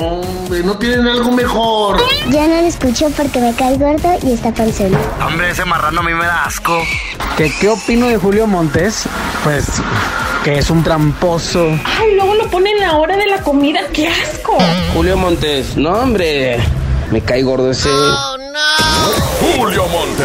Hombre, ¿no tienen algo mejor? Ya no lo escucho porque me cae gordo y está panzón. Hombre, ese marrano a mí me da asco. ¿Qué, ¿Qué opino de Julio Montes? Pues que es un tramposo. Ay, luego lo ponen a la hora de la comida. ¡Qué asco! Julio Montes, no, hombre. Me cae gordo ese. Julio Monte.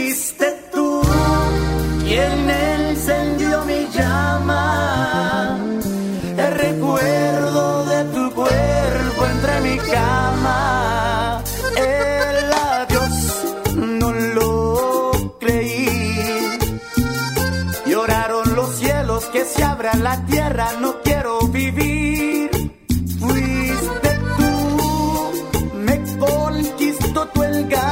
quien encendió mi llama. El recuerdo de tu cuerpo entre mi cama. El adiós no lo creí. Lloraron los cielos que se abra la tierra. No quiero vivir. Fuiste tú, me conquistó tu engaño.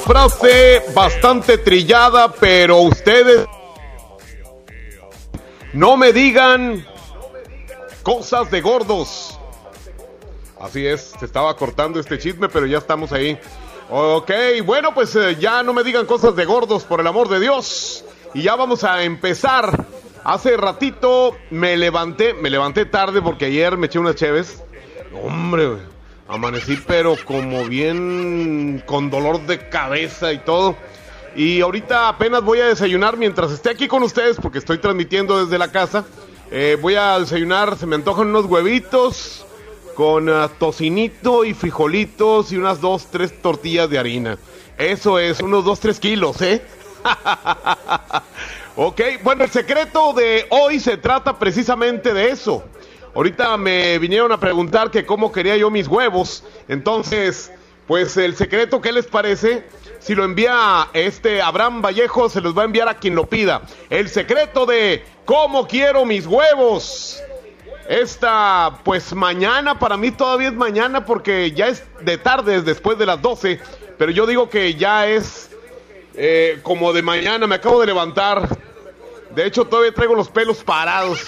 Frase bastante trillada, pero ustedes no me digan cosas de gordos. Así es, se estaba cortando este chisme, pero ya estamos ahí. Ok, bueno, pues eh, ya no me digan cosas de gordos, por el amor de Dios. Y ya vamos a empezar. Hace ratito me levanté, me levanté tarde porque ayer me eché unas cheves. Hombre, güey, amanecí pero como bien con dolor de cabeza y todo. Y ahorita apenas voy a desayunar mientras esté aquí con ustedes porque estoy transmitiendo desde la casa. Eh, voy a desayunar, se me antojan unos huevitos con ah, tocinito y frijolitos y unas dos, tres tortillas de harina. Eso es, unos dos, tres kilos, ¿eh? ok, bueno, el secreto de hoy se trata precisamente de eso. Ahorita me vinieron a preguntar que cómo quería yo mis huevos. Entonces, pues el secreto, ¿qué les parece? Si lo envía este Abraham Vallejo, se los va a enviar a quien lo pida. El secreto de cómo quiero mis huevos. Esta, pues mañana, para mí todavía es mañana porque ya es de tarde, es después de las 12. Pero yo digo que ya es eh, como de mañana, me acabo de levantar. De hecho, todavía traigo los pelos parados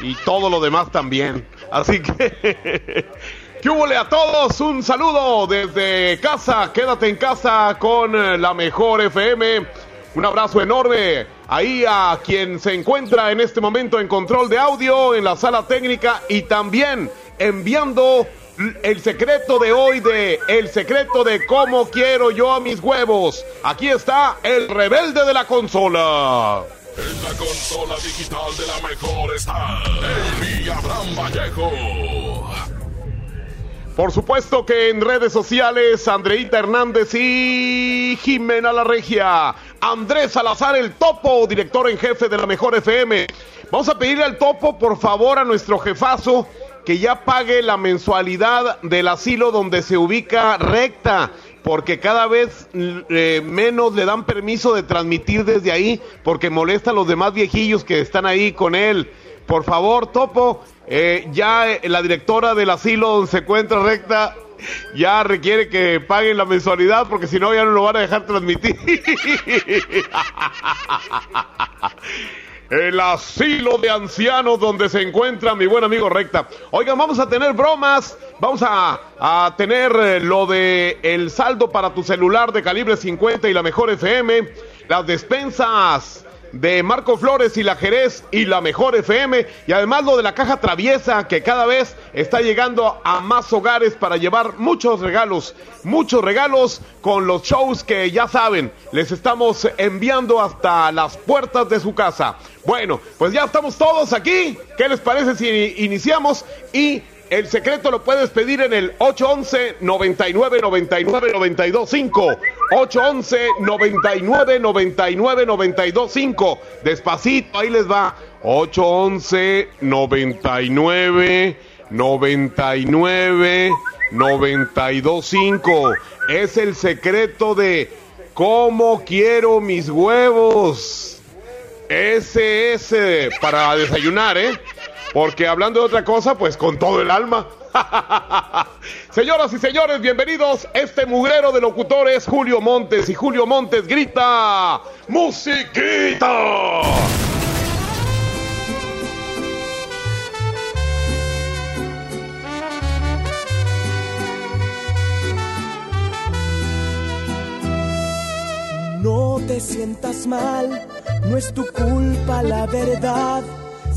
y todo lo demás también. Así que, ¿qué hubo a todos? Un saludo desde casa. Quédate en casa con eh, la mejor FM. Un abrazo enorme ahí a quien se encuentra en este momento en control de audio, en la sala técnica y también enviando el secreto de hoy de el secreto de cómo quiero yo a mis huevos. Aquí está el rebelde de la consola. En la consola digital de la mejor está el Abraham Vallejo. Por supuesto que en redes sociales, Andreita Hernández y Jimena La Regia. Andrés Salazar, el topo, director en jefe de la Mejor FM. Vamos a pedirle al topo, por favor, a nuestro jefazo que ya pague la mensualidad del asilo donde se ubica recta, porque cada vez eh, menos le dan permiso de transmitir desde ahí, porque molesta a los demás viejillos que están ahí con él. Por favor, Topo, eh, ya eh, la directora del asilo donde se encuentra recta ya requiere que paguen la mensualidad porque si no ya no lo van a dejar transmitir. El asilo de ancianos donde se encuentra mi buen amigo Recta. Oigan, vamos a tener bromas, vamos a, a tener eh, lo de el saldo para tu celular de calibre 50 y la mejor FM, las despensas de Marco Flores y la Jerez y la Mejor FM y además lo de la caja traviesa que cada vez está llegando a más hogares para llevar muchos regalos, muchos regalos con los shows que ya saben, les estamos enviando hasta las puertas de su casa. Bueno, pues ya estamos todos aquí. ¿Qué les parece si iniciamos? Y el secreto lo puedes pedir en el 811 99 99 92 5. 811 99 99 92 5. Despacito, ahí les va. 811 99 99 92 5. Es el secreto de cómo quiero mis huevos. Eh, para desayunar, ¿eh? Porque hablando de otra cosa, pues con todo el alma. Señoras y señores, bienvenidos. Este mugrero de locutores, Julio Montes. Y Julio Montes grita: ¡Musiquita! No te sientas mal, no es tu culpa la verdad.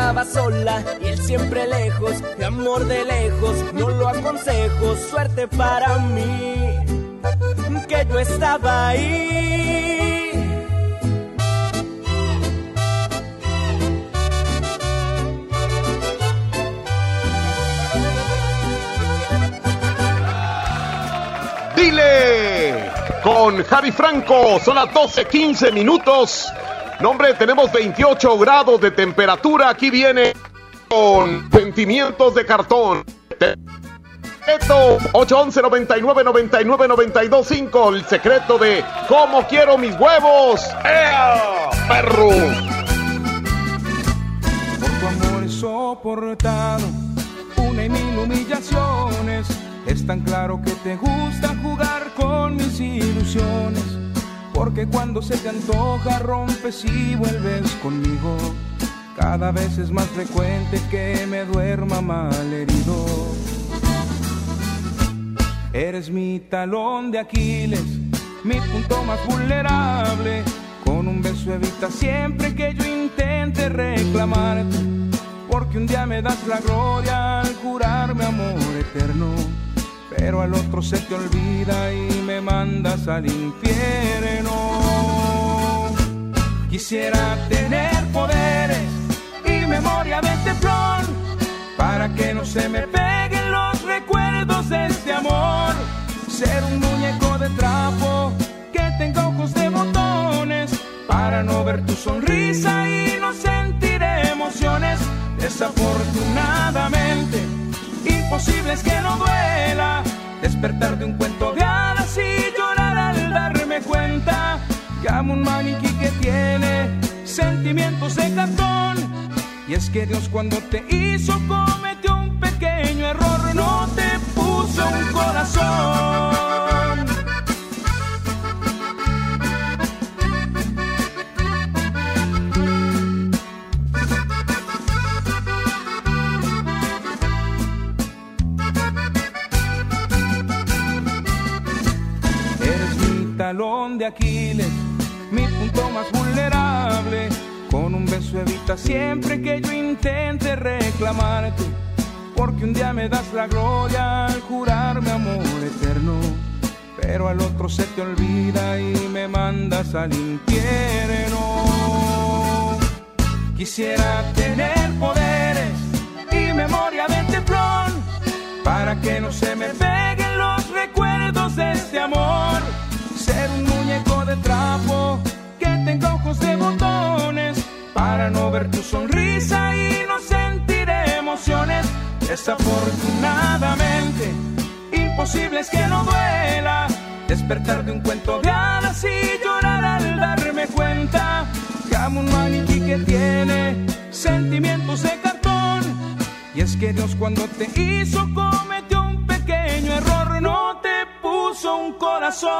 Tú estabas sola y él siempre lejos, y amor de lejos, no lo aconsejo, suerte para mí, que yo estaba ahí. Dile con Javi Franco, son las 12, 15 minutos. Nombre, tenemos 28 grados de temperatura. Aquí viene con sentimientos de cartón. Secreto 811 99 99 92 5 El secreto de cómo quiero mis huevos. ¡Ea, perro! Por tu amor he soportado una y mil humillaciones. Es tan claro que te gusta jugar con mis ilusiones. Porque cuando se te antoja rompes y vuelves conmigo. Cada vez es más frecuente que me duerma mal herido. Eres mi talón de Aquiles, mi punto más vulnerable. Con un beso evita siempre que yo intente reclamarte. Porque un día me das la gloria al jurarme amor eterno. Pero al otro se te olvida y me mandas al infierno. Quisiera tener poderes y memoria de teflón para que no se me peguen los recuerdos de este amor. Ser un muñeco de trapo que tenga ojos de botones para no ver tu sonrisa y no sentir emociones. Desafortunadamente, imposible es que no duela despertar de un cuento de hadas y llorar al darme cuenta que amo un maniquí que tiene sentimientos de cartón. Y es que Dios cuando te hizo cometió un pequeño error, no te puso un corazón. Talón de Aquiles, mi punto más vulnerable. Con un beso evita siempre que yo intente reclamarte. Porque un día me das la gloria al jurarme amor eterno. Pero al otro se te olvida y me mandas al infierno. Quisiera tener poderes y memoria de teflón para que no se me peguen los recuerdos de este amor. Muñeco de trapo que tenga ojos de botones para no ver tu sonrisa y no sentir emociones. Desafortunadamente, imposible es que no duela despertar de un cuento de hadas y llorar al darme cuenta que amo un maniquí que tiene sentimientos de cartón. Y es que Dios cuando te hizo cometió puso un corazón.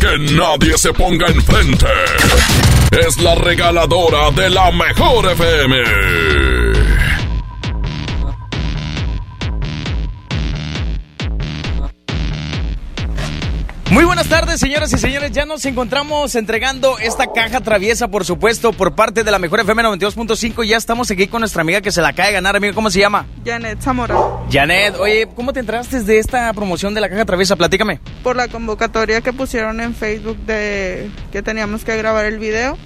Que nadie se ponga enfrente. Es la regaladora de la mejor FM. Muy buenas tardes, señoras y señores. Ya nos encontramos entregando esta caja traviesa, por supuesto, por parte de la Mejor FM 92.5. Ya estamos aquí con nuestra amiga que se la cae de ganar, amigo. ¿Cómo se llama? Janet Zamora. Janet, oye, ¿cómo te enteraste de esta promoción de la caja traviesa? Platícame. Por la convocatoria que pusieron en Facebook de que teníamos que grabar el video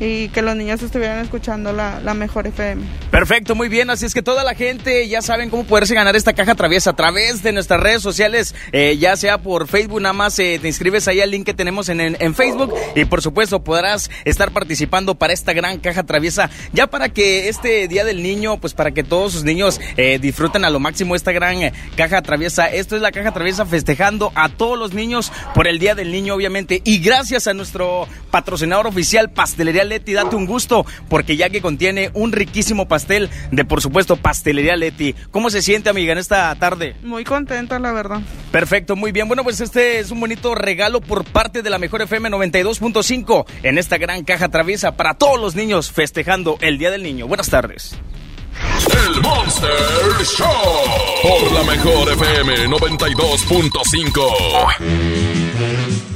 y que los niños estuvieran escuchando la, la, mejor FM. Perfecto, muy bien. Así es que toda la gente ya saben cómo poderse ganar esta caja traviesa a través de nuestras redes sociales, eh, ya sea por Facebook, nada más eh, te inscribes ahí al link que tenemos en, en, Facebook y por supuesto podrás estar participando para esta gran caja traviesa, ya para que este Día del Niño, pues para que todos sus niños eh, disfruten a lo máximo esta gran caja traviesa. Esto es la caja traviesa festejando a todos los niños por el Día del Niño, obviamente, y gracias a nuestro patrocinador oficial, Pastelería Leti, date un gusto, porque ya que contiene un riquísimo pastel de, por supuesto, Pastelería Leti. ¿Cómo se siente, amiga, en esta tarde? Muy contenta, la verdad. Perfecto, muy bien. Bueno, pues este es un bonito regalo por parte de la Mejor FM 92.5 en esta gran caja traviesa para todos los niños festejando el Día del Niño. Buenas tardes. El Monster Show por la Mejor FM 92.5.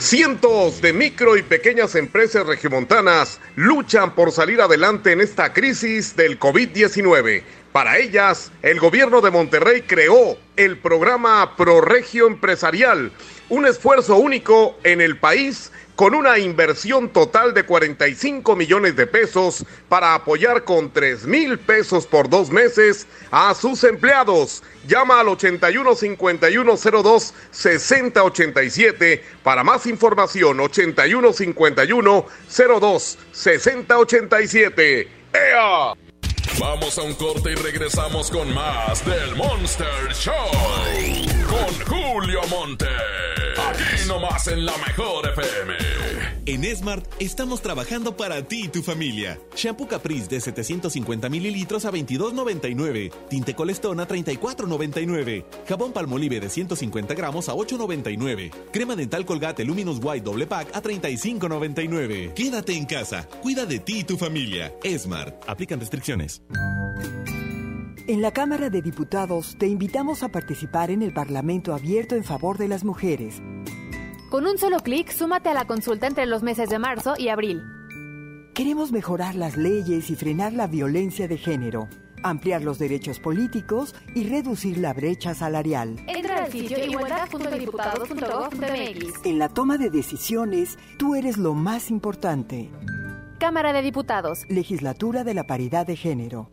Cientos de micro y pequeñas empresas regiomontanas luchan por salir adelante en esta crisis del COVID-19. Para ellas, el gobierno de Monterrey creó el programa ProRegio Empresarial, un esfuerzo único en el país con una inversión total de 45 millones de pesos para apoyar con 3 mil pesos por dos meses a sus empleados. Llama al 81 51 02 60 87 para más información. 81 51 02 60 87. ¡Ea! Vamos a un corte y regresamos con más del Monster Show con Julio Monte. Nomás en la mejor FM. En Smart estamos trabajando para ti y tu familia. Shampoo Caprice de 750 mililitros a 22.99. Tinte Colestón a 34.99. Jabón Palmolive de 150 gramos a 8.99. Crema dental Colgate Luminous White doble pack a 35.99. Quédate en casa. Cuida de ti y tu familia. Smart. Aplican restricciones. En la Cámara de Diputados te invitamos a participar en el Parlamento Abierto en favor de las mujeres. Con un solo clic, súmate a la consulta entre los meses de marzo y abril. Queremos mejorar las leyes y frenar la violencia de género, ampliar los derechos políticos y reducir la brecha salarial. Entra al sitio igualdad.diputados.gov.mx. En la toma de decisiones, tú eres lo más importante. Cámara de Diputados. Legislatura de la Paridad de Género.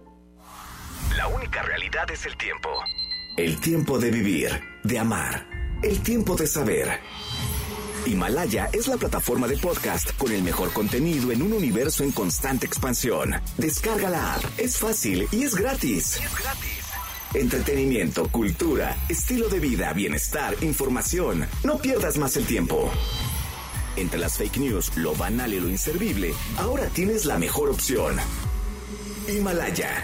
La única realidad es el tiempo. El tiempo de vivir, de amar, el tiempo de saber. Himalaya es la plataforma de podcast con el mejor contenido en un universo en constante expansión. Descarga la app, es fácil y es gratis. Es gratis. Entretenimiento, cultura, estilo de vida, bienestar, información. No pierdas más el tiempo. Entre las fake news, lo banal y lo inservible, ahora tienes la mejor opción. Himalaya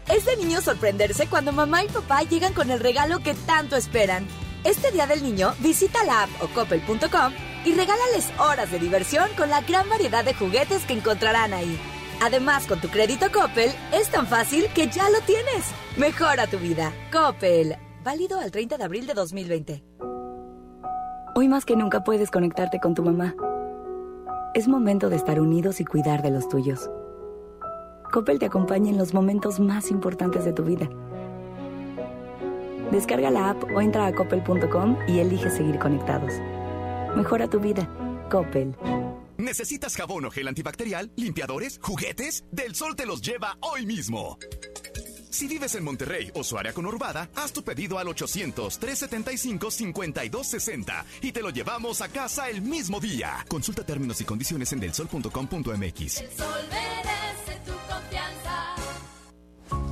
Es de niño sorprenderse cuando mamá y papá llegan con el regalo que tanto esperan. Este Día del Niño, visita la app o coppel.com y regálales horas de diversión con la gran variedad de juguetes que encontrarán ahí. Además, con tu crédito Coppel, es tan fácil que ya lo tienes. Mejora tu vida. Coppel. Válido al 30 de abril de 2020. Hoy más que nunca puedes conectarte con tu mamá. Es momento de estar unidos y cuidar de los tuyos. Coppel te acompaña en los momentos más importantes de tu vida. Descarga la app o entra a coppel.com y elige seguir conectados. Mejora tu vida. Coppel. ¿Necesitas jabón o gel antibacterial, limpiadores, juguetes? Del Sol te los lleva hoy mismo. Si vives en Monterrey o su área conurbada, haz tu pedido al 800-375-5260 y te lo llevamos a casa el mismo día. Consulta términos y condiciones en delsol.com.mx.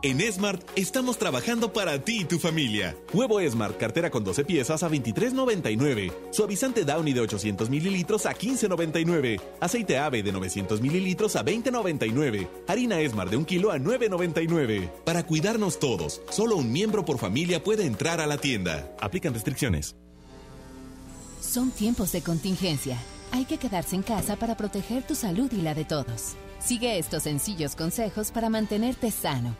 En Smart estamos trabajando para ti y tu familia. Huevo Smart, cartera con 12 piezas a 23.99. Suavizante Downy de 800 mililitros a 15.99. Aceite ave de 900 mililitros a 20.99. Harina Smart de un kilo a 9.99. Para cuidarnos todos, solo un miembro por familia puede entrar a la tienda. Aplican restricciones. Son tiempos de contingencia. Hay que quedarse en casa para proteger tu salud y la de todos. Sigue estos sencillos consejos para mantenerte sano.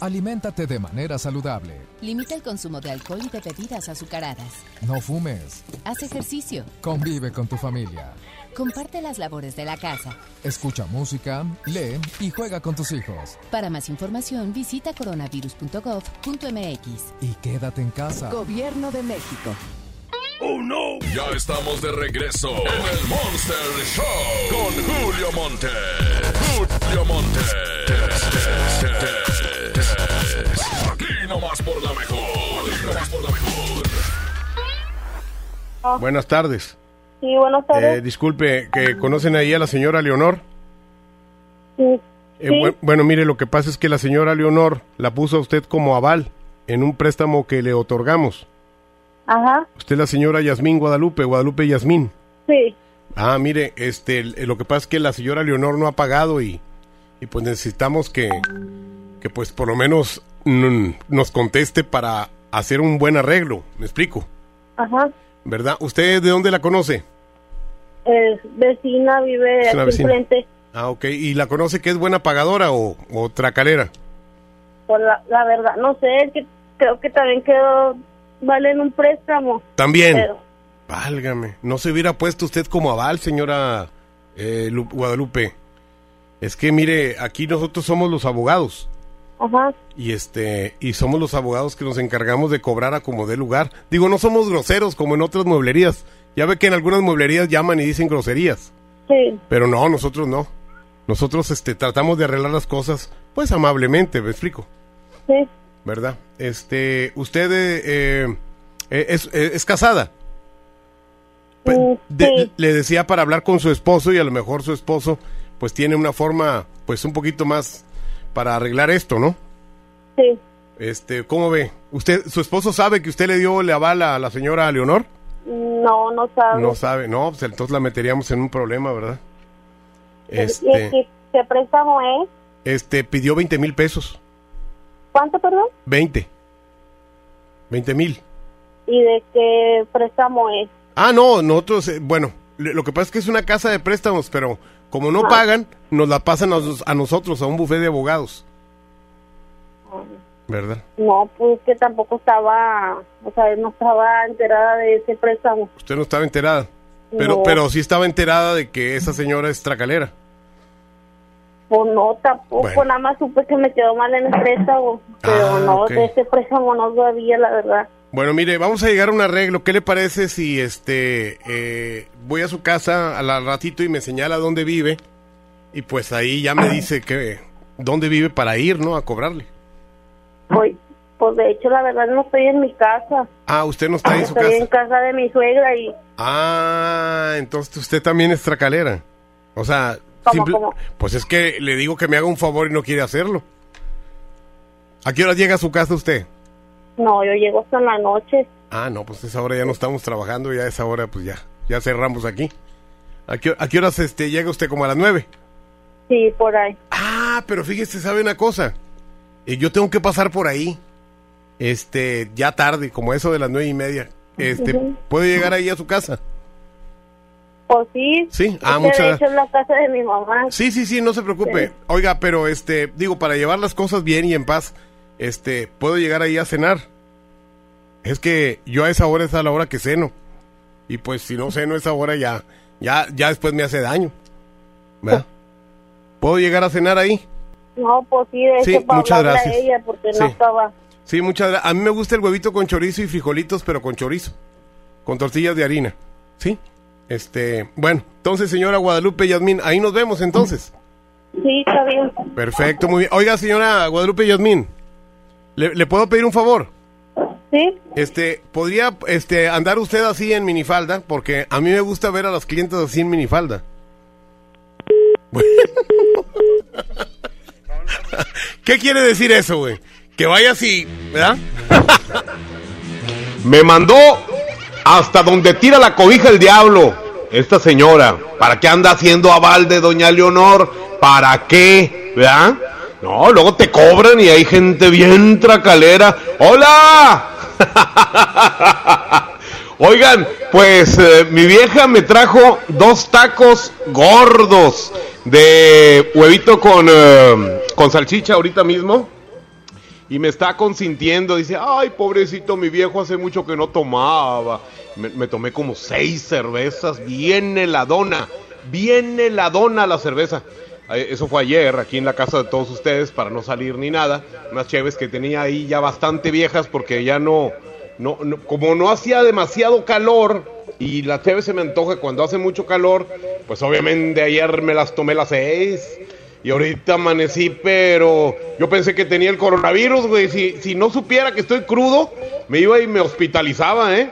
Aliméntate de manera saludable. Limita el consumo de alcohol y de bebidas azucaradas. No fumes. Haz ejercicio. Convive con tu familia. Comparte las labores de la casa. Escucha música, lee y juega con tus hijos. Para más información visita coronavirus.gov.mx. Y quédate en casa. Gobierno de México. ¡Oh, no! Ya estamos de regreso en el Monster Show con Julio Monte. Julio Monte. Aquí nomás por la mejor. Aquí nomás por la mejor. Buenas tardes. Sí, buenas tardes. Eh, disculpe, ¿que conocen ahí a la señora Leonor? Sí. Eh, bu- bueno, mire, lo que pasa es que la señora Leonor la puso a usted como aval en un préstamo que le otorgamos. Ajá, Usted es la señora Yasmín Guadalupe, Guadalupe Yasmín. sí. Ah, mire, este, lo que pasa es que la señora Leonor no ha pagado y, y pues necesitamos que, que pues por lo menos nos conteste para hacer un buen arreglo. ¿Me explico? Ajá. ¿Verdad? ¿Usted de dónde la conoce? Es vecina, vive Es aquí enfrente. Ah, ok. ¿Y la conoce que es buena pagadora o, o tracalera? Por la, la verdad, no sé, es que creo que también quedó, vale en un préstamo. También. Pero, Válgame. No se hubiera puesto usted como aval, señora eh, Lu- Guadalupe. Es que mire, aquí nosotros somos los abogados. ajá, Y este, y somos los abogados que nos encargamos de cobrar a como dé lugar. Digo, no somos groseros como en otras mueblerías. Ya ve que en algunas mueblerías llaman y dicen groserías. sí, Pero no, nosotros no. Nosotros este tratamos de arreglar las cosas pues amablemente, me explico, sí, ¿verdad? Este, usted eh, eh, es, eh, es casada. De- sí. Le decía para hablar con su esposo y a lo mejor su esposo pues tiene una forma pues un poquito más para arreglar esto, ¿no? sí. Este, ¿cómo ve? ¿Usted, su esposo sabe que usted le dio le avala a la señora Leonor? No, no sabe. No sabe, no, pues entonces la meteríamos en un problema, ¿verdad? ¿Y Este, qué, qué préstamo es? este, pidió 20 mil pesos. ¿Cuánto, perdón? 20. 20 mil. ¿Y de qué préstamo es? Ah, no, nosotros, eh, bueno, lo que pasa es que es una casa de préstamos, pero como no pagan, nos la pasan a, nos- a nosotros, a un bufé de abogados, ¿verdad? No, pues que tampoco estaba, o sea, no estaba enterada de ese préstamo. Usted no estaba enterada, pero, No. pero sí estaba enterada de que esa señora es tracalera. Pues no, tampoco, Bueno. nada más supe que me quedó mal en el préstamo, pero Ah, no, de ese préstamo no sabía, la verdad. Bueno, mire, vamos a llegar a un arreglo. ¿Qué le parece si este eh, voy a su casa al ratito y me señala dónde vive? Y pues ahí ya me dice que dónde vive para ir, ¿no? A cobrarle. Voy, Pues de hecho, la verdad, no estoy en mi casa. Ah, usted no está en su Estoy en casa. casa de mi suegra y... Ah, entonces usted también es tracalera. O sea, ¿Cómo, simple- cómo? pues es que le digo que me haga un favor y no quiere hacerlo. ¿A qué hora llega a su casa usted? No, yo llego hasta la noche. Ah, no, pues a esa hora ya no estamos trabajando, ya a esa hora pues ya, ya cerramos aquí. ¿A qué, a qué horas este, llega usted? ¿Como a las nueve? Sí, por ahí. Ah, pero fíjese, ¿sabe una cosa? Eh, yo tengo que pasar por ahí. Este, ya tarde, como eso de las nueve y media. Este. ¿puedo llegar ahí a su casa? Pues sí. Sí, ah, muchas de gra- hecho la casa de mi mamá. Sí, sí, sí, no se preocupe. Sí. Oiga, pero este, digo, para llevar las cosas bien y en paz, este, ¿puedo llegar ahí a cenar? Es que yo a esa hora es a la hora que ceno. Y pues si no ceno a esa hora ya, ya, ya después me hace daño. ¿Verdad? ¿Puedo llegar a cenar ahí? No, pues sí, de Sí, para muchas a ella porque Sí. no estaba. Sí, muchas gracias. A mí me gusta el huevito con chorizo y frijolitos, pero con chorizo. Con tortillas de harina. ¿Sí? Este, bueno, entonces, señora Guadalupe Yasmín, ahí nos vemos entonces. Sí, está bien. Perfecto, muy bien. Oiga, señora Guadalupe Yasmín, ¿le, le puedo pedir un favor? Sí. Este, ¿podría este, andar usted así en minifalda? Porque a mí me gusta ver a los clientes así en minifalda. Bueno. ¿Qué quiere decir eso, güey? Que vaya así, ¿verdad? Me mandó hasta donde tira la cobija el diablo. Esta señora, ¿para qué anda haciendo aval de doña Leonor? ¿Para qué? ¿Verdad? No, luego te cobran y hay gente bien tracalera. ¡Hola! Oigan, pues eh, mi vieja me trajo dos tacos gordos de huevito con, eh, con salchicha ahorita mismo. Y me está consintiendo, dice, ay, pobrecito, mi viejo hace mucho que no tomaba. Me, tomé como seis cervezas, bien heladona, bien heladona la cerveza. Eso fue ayer, aquí en la casa de todos ustedes, para no salir ni nada. Unas cheves que tenía ahí ya bastante viejas porque ya no, no, no- como no hacía demasiado calor y la cheve se me antoja cuando hace mucho calor, pues obviamente ayer me las tomé las seis. Y ahorita amanecí, pero yo pensé que tenía el coronavirus, güey. Si, si no supiera que estoy crudo, me iba y me hospitalizaba, ¿eh?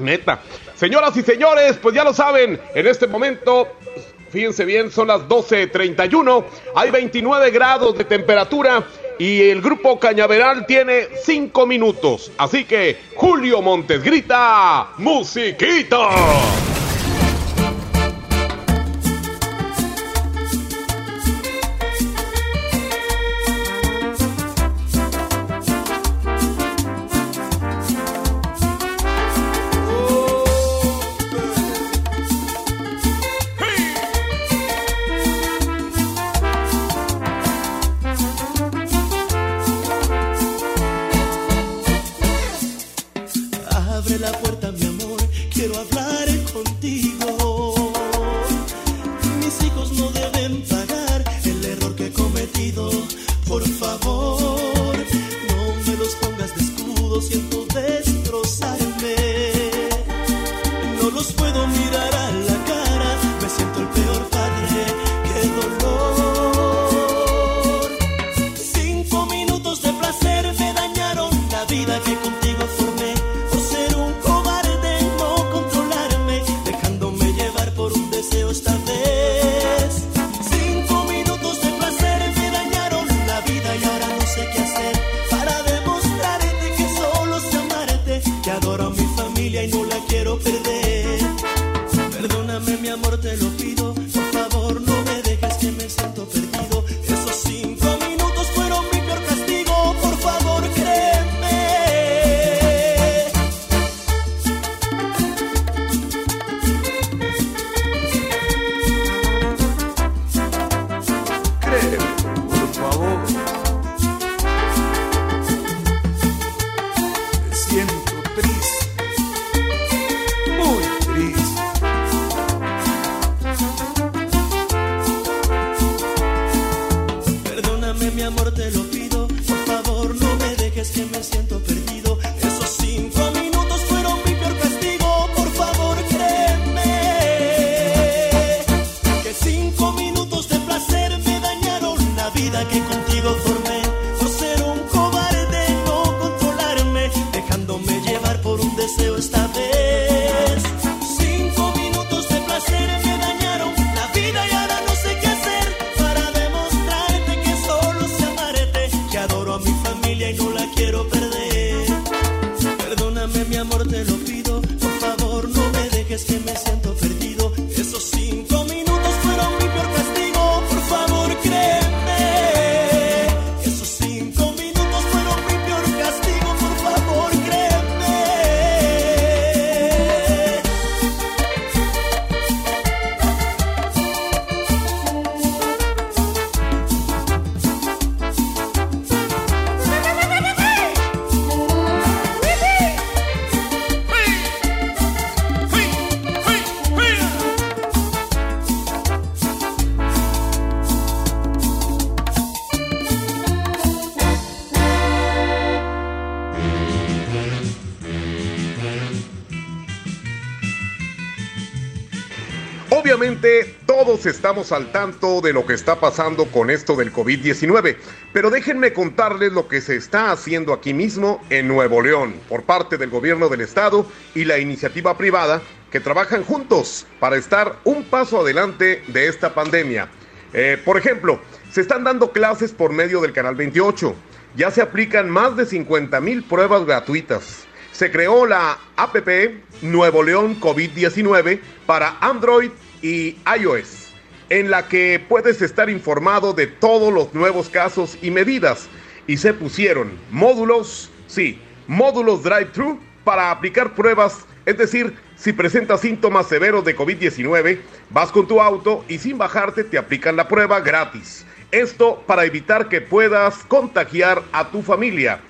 Neta. Señoras y señores, pues ya lo saben, en este momento, fíjense bien, son las 12.31, hay 29 grados de temperatura y el grupo Cañaveral tiene 5 minutos. Así que, Julio Montes grita, musiquita. Al tanto de lo que está pasando con esto del COVID-19, pero déjenme contarles lo que se está haciendo aquí mismo en Nuevo León por parte del gobierno del estado y la iniciativa privada que trabajan juntos para estar un paso adelante de esta pandemia. Eh, por ejemplo, se están dando clases por medio del Canal 28. Ya se aplican más de 50 mil pruebas gratuitas. Se creó la APP Nuevo León COVID-19 para Android y iOS, en la que puedes estar informado de todos los nuevos casos y medidas. Y se pusieron módulos, sí, módulos drive-thru para aplicar pruebas, es decir, si presentas síntomas severos de COVID-19, vas con tu auto y sin bajarte te aplican la prueba gratis. Esto para evitar que puedas contagiar a tu familia.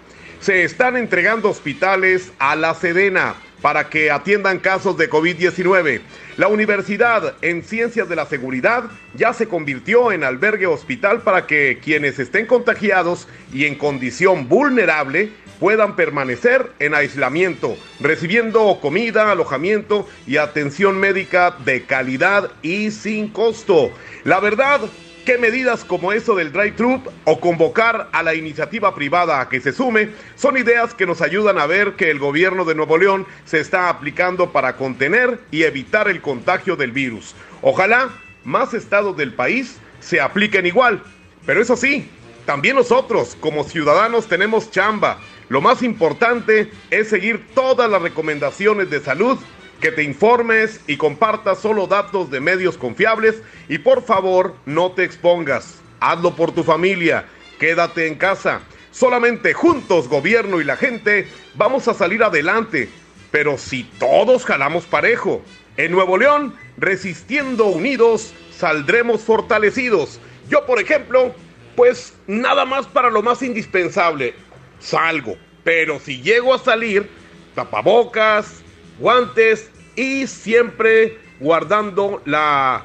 Se están entregando hospitales a la Sedena para que atiendan casos de COVID-19. La Universidad en Ciencias de la Seguridad ya se convirtió en albergue hospital para que quienes estén contagiados y en condición vulnerable puedan permanecer en aislamiento, recibiendo comida, alojamiento y atención médica de calidad y sin costo. La verdad, que medidas como eso del drive-thru o convocar a la iniciativa privada a que se sume son ideas que nos ayudan a ver que el gobierno de Nuevo León se está aplicando para contener y evitar el contagio del virus. Ojalá más estados del país se apliquen igual. Pero eso sí, también nosotros como ciudadanos tenemos chamba lo más importante es seguir todas las recomendaciones de salud, que te informes y compartas solo datos de medios confiables y por favor no te expongas. Hazlo por tu familia, quédate en casa. Solamente juntos, gobierno y la gente, vamos a salir adelante. Pero si todos jalamos parejo, en Nuevo León, resistiendo unidos, saldremos fortalecidos. Yo, por ejemplo, pues nada más para lo más indispensable salgo. Pero si llego a salir, tapabocas, guantes y siempre guardando la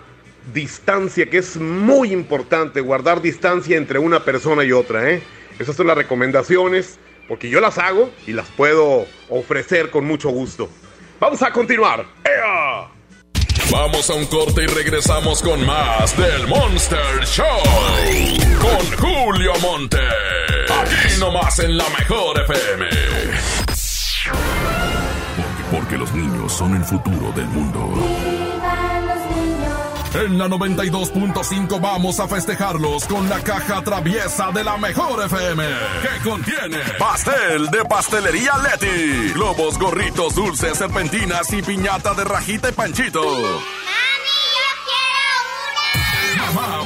distancia, que es muy importante, guardar distancia entre una persona y otra. ¿eh? Esas son las recomendaciones, porque yo las hago y las puedo ofrecer con mucho gusto. Vamos a continuar. Vamos a un corte y regresamos con más del Monster Show. Con Julio Monte. Aquí nomás en la mejor FM. Porque los niños son el futuro del mundo. En la 92.5 vamos a festejarlos con la caja traviesa de la mejor FM. Que contiene pastel de pastelería Leti, globos, gorritos, dulces, serpentinas y piñata de rajita y panchito.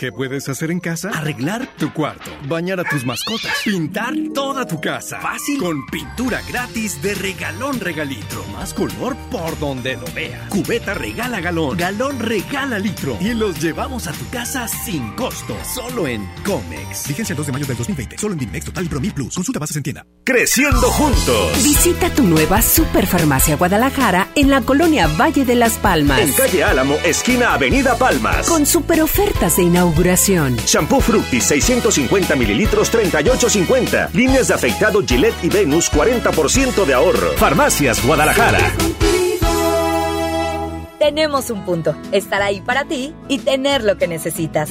¿Qué puedes hacer en casa? Arreglar tu cuarto, bañar a tus mascotas, pintar toda tu casa. Fácil. Con pintura gratis de regalón regalitro. Más color por donde lo veas. Cubeta regala galón, galón regala litro. Y los llevamos a tu casa sin costo. Solo en Comex. Vigencia el 2 de mayo del 2020. Solo en Dimex Total y Promil Plus. Consulta bases en tienda. Creciendo juntos. Visita tu nueva Superfarmacia Guadalajara en la colonia Valle de las Palmas. En calle Álamo, esquina Avenida Palmas. Con super ofertas de inauguración. Shampoo Fructis 650 mililitros 38.50. Líneas de afeitado Gillette y Venus 40% de ahorro. Farmacias Guadalajara. Tenemos un punto. Estar ahí para ti y tener lo que necesitas.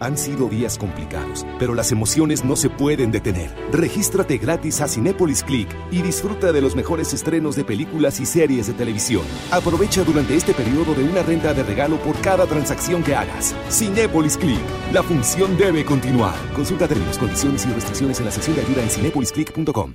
Han sido días complicados, pero las emociones no se pueden detener. Regístrate gratis a Cinépolis Click y disfruta de los mejores estrenos de películas y series de televisión. Aprovecha durante este periodo de una renta de regalo por cada transacción que hagas. Cinépolis Click. La función debe continuar. Consulta términos, condiciones y restricciones en la sección de ayuda en cinépolisclick.com.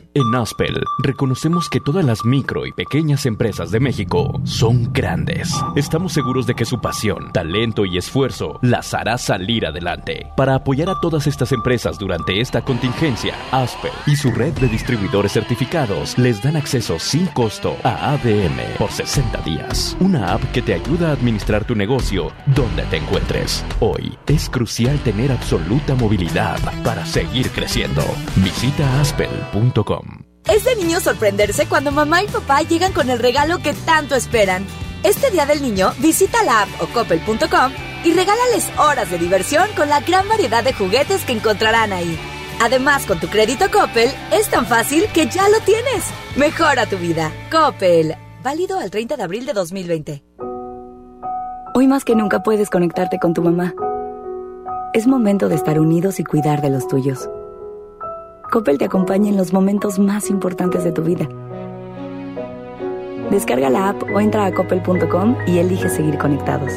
En Aspel reconocemos que todas las micro y pequeñas empresas de México son grandes. Estamos seguros de que su pasión, talento y esfuerzo las hará salir adelante. Para apoyar a todas estas empresas durante esta contingencia, Aspel y su red de distribuidores certificados les dan acceso sin costo a ADM por 60 días. Una app que te ayuda a administrar tu negocio donde te encuentres. Hoy es crucial tener absoluta movilidad para seguir creciendo. Visita aspel.com. Es de niño sorprenderse cuando mamá y papá llegan con el regalo que tanto esperan. Este Día del Niño, visita la app o coppel.com y regálales horas de diversión con la gran variedad de juguetes que encontrarán ahí. Además, con tu crédito Coppel, es tan fácil que ya lo tienes. Mejora tu vida. Coppel. Válido al 30 de abril de 2020. Hoy más que nunca puedes conectarte con tu mamá. Es momento de estar unidos y cuidar de los tuyos. Coppel te acompaña en los momentos más importantes de tu vida. Descarga la app o entra a coppel.com y elige seguir conectados.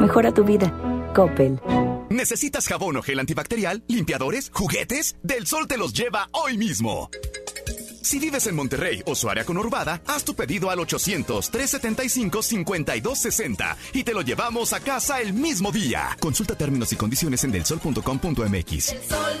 Mejora tu vida. Coppel. ¿Necesitas jabón o gel antibacterial, limpiadores, juguetes? Del Sol te los lleva hoy mismo. Si vives en Monterrey o su área conurbada, haz tu pedido al 800-375-5260 y te lo llevamos a casa el mismo día. Consulta términos y condiciones en delsol.com.mx. El sol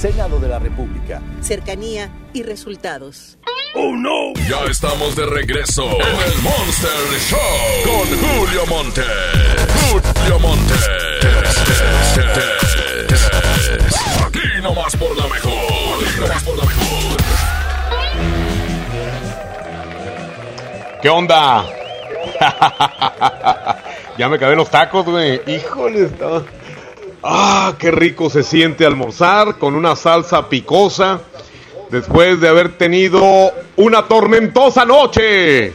Senado de la República. Cercanía y resultados. ¡Oh, no! Ya estamos de regreso en el Monster Show con Julio Monte. Julio Monte. Aquí nomás por la mejor. Aquí nomás por la mejor. ¿Qué onda? ya me acabé los tacos, güey. Híjole, está... Ah, qué rico se siente almorzar con una salsa picosa después de haber tenido una tormentosa noche.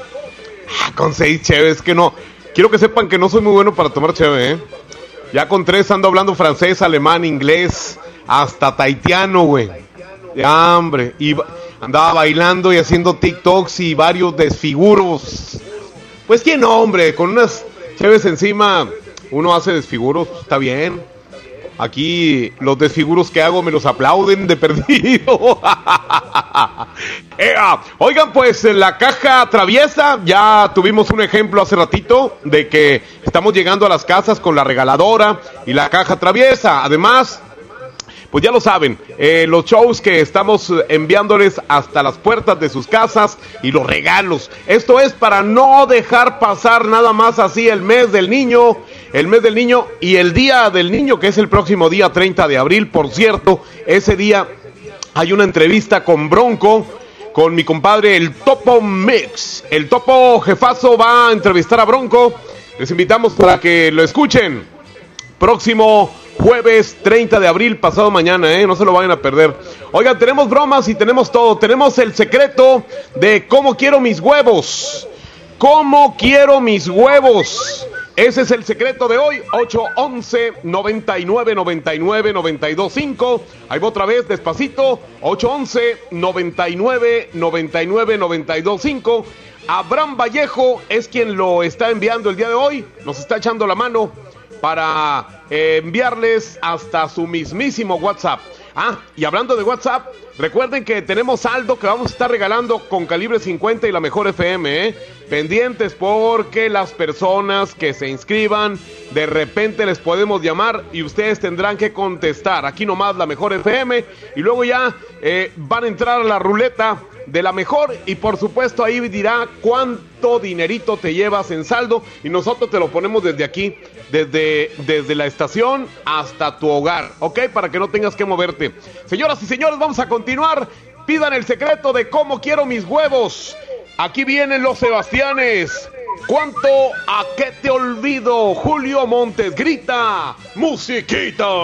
Ah, con seis cheves, que no. Quiero que sepan que no soy muy bueno para tomar cheve, ¿eh? Ya con tres ando hablando francés, alemán, inglés, hasta taitiano, güey. Ya, hombre. Y andaba bailando y haciendo TikToks y varios desfiguros. Pues quién hombre, con unas cheves encima uno hace desfiguros, está bien. Aquí los desfiguros que hago me los aplauden de perdido. Oigan, pues en la caja traviesa ya tuvimos un ejemplo hace ratito de que estamos llegando a las casas con la regaladora y la caja traviesa. Además, pues ya lo saben, eh, los shows que estamos enviándoles hasta las puertas de sus casas y los regalos. Esto es para no dejar pasar nada más así el mes del niño, el mes del niño y el día del niño, que es el próximo día 30 de abril. Por cierto, ese día hay una entrevista con Bronco, con mi compadre el Topo Mix. El Topo Jefazo va a entrevistar a Bronco. Les invitamos para que lo escuchen. Próximo jueves 30 de abril, pasado mañana, ¿eh? No se lo vayan a perder. Oigan, tenemos bromas y tenemos todo. Tenemos el secreto de cómo quiero mis huevos. ¿Cómo quiero mis huevos? Ese es el secreto de hoy. 811 99 99 92 5. Ahí va otra vez, despacito. 811 99 99 92 5. Abraham Vallejo es quien lo está enviando el día de hoy. Nos está echando la mano para eh, enviarles hasta su mismísimo WhatsApp. Ah, y hablando de WhatsApp, recuerden que tenemos saldo que vamos a estar regalando con calibre 50 y la mejor FM, ¿eh? Pendientes porque las personas que se inscriban, de repente les podemos llamar y ustedes tendrán que contestar. Aquí nomás la mejor FM y luego ya eh, van a entrar a la ruleta de la mejor y por supuesto ahí dirá cuánto dinerito te llevas en saldo y nosotros te lo ponemos desde aquí, desde, desde la estación hasta tu hogar, ¿ok? Para que no tengas que moverte. Señoras y señores, vamos a continuar. Pidan el secreto de cómo quiero mis huevos. Aquí vienen los Sebastianes. ¿Cuánto a qué te olvido? Julio Montes grita, musiquita.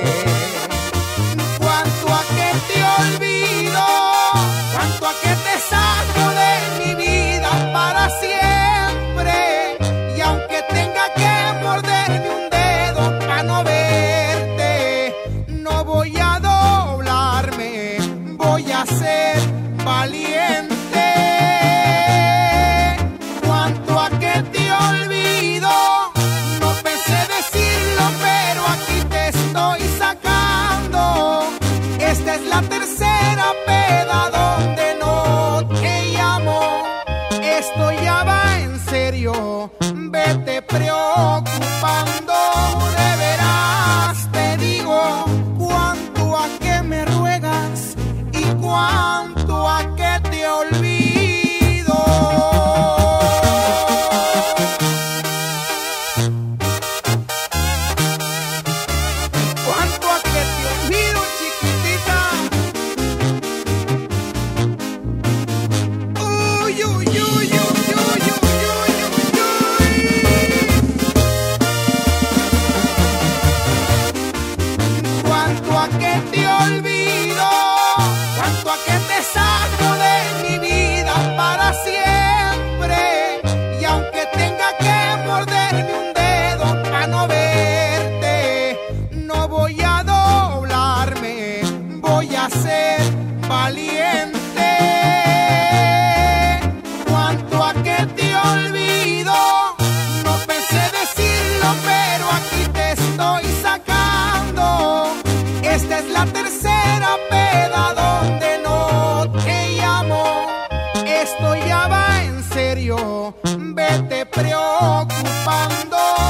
Vete preocupando.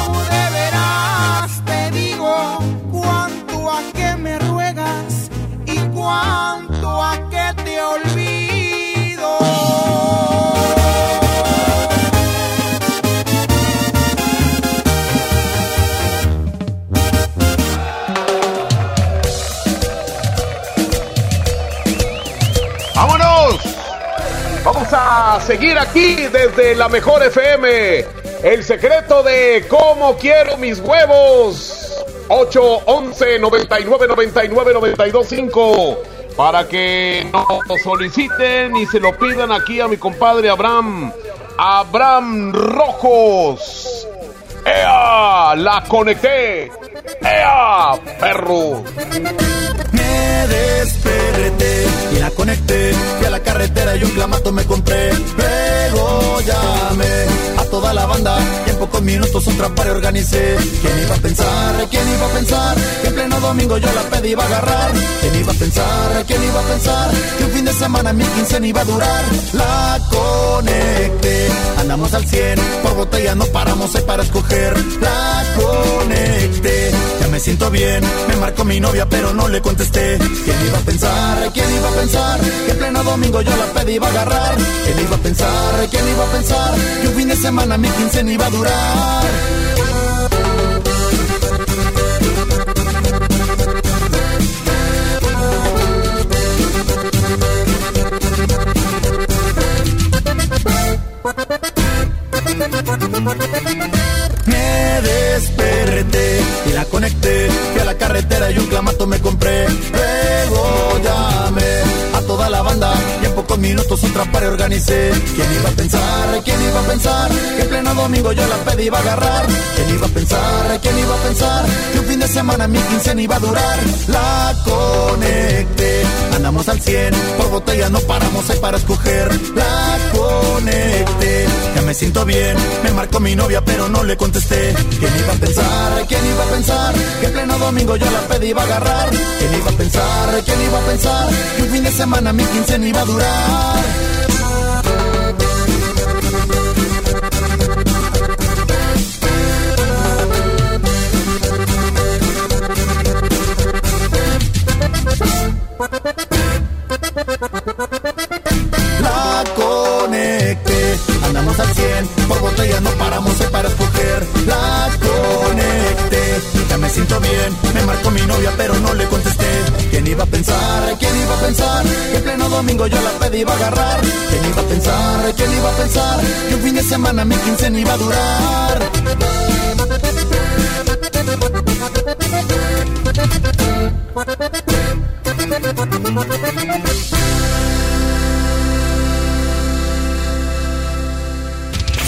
Seguir aquí desde la mejor FM. El secreto de cómo quiero mis huevos. 8 11 99 99 92 5 para que nos soliciten y se lo pidan aquí a mi compadre Abraham. Abraham Rojos. ¡Ea! ¡La conecté! ¡Ea! ¡Perro! Me desperté y la conecté. Fui a la carretera y un clamato me compré. Luego llamé a toda la banda y pocos minutos un trapario organicé. ¿Quién iba a pensar? ¿Quién iba a pensar? Que en pleno domingo yo la pedí iba a agarrar. ¿Quién iba a pensar? ¿Quién iba a pensar? Que un fin de semana mi quincena iba a durar. La conecté, andamos al 100. Por botella no paramos, hay para escoger. La conecté, siento bien. Me marcó mi novia, pero no le contesté. ¿Quién iba a pensar? ¿Quién iba a pensar? Que en pleno domingo yo la pedí iba a agarrar. ¿Quién iba a pensar? ¿Quién iba a pensar? Que un fin de semana mi quincena iba a durar. Me desperté la conecté. Fui a la carretera y un clamato me compré. Luego llamé a toda la banda y pocos minutos un trapario organicé. ¿Quién iba a pensar? ¿Quién iba a pensar? Que en pleno domingo yo la pedí iba a agarrar. ¿Quién iba a pensar? ¿Quién iba a pensar? Que un fin de semana mi quincena iba a durar. La conecté, andamos al 100. Por botella no paramos, hay para escoger. La conecté, ya me siento bien. Me marcó mi novia, pero no le contesté. ¿Quién iba a pensar? ¿Quién iba a pensar? Que en pleno domingo yo la pedí iba a agarrar. ¿Quién iba a pensar? ¿Quién iba a pensar? Que un fin de semana mi quincena iba a durar. La andamos al 100, por botella no paramos, hay para escoger. La conecté, ya me siento bien, me marcó mi novia, pero no le contesté. ¿Quién iba a pensar? ¿Quién iba a pensar? Que en pleno domingo yo la pedí iba a agarrar. ¿Quién iba a pensar? ¿Quién iba a pensar? Que un fin de semana mi quincena iba a durar.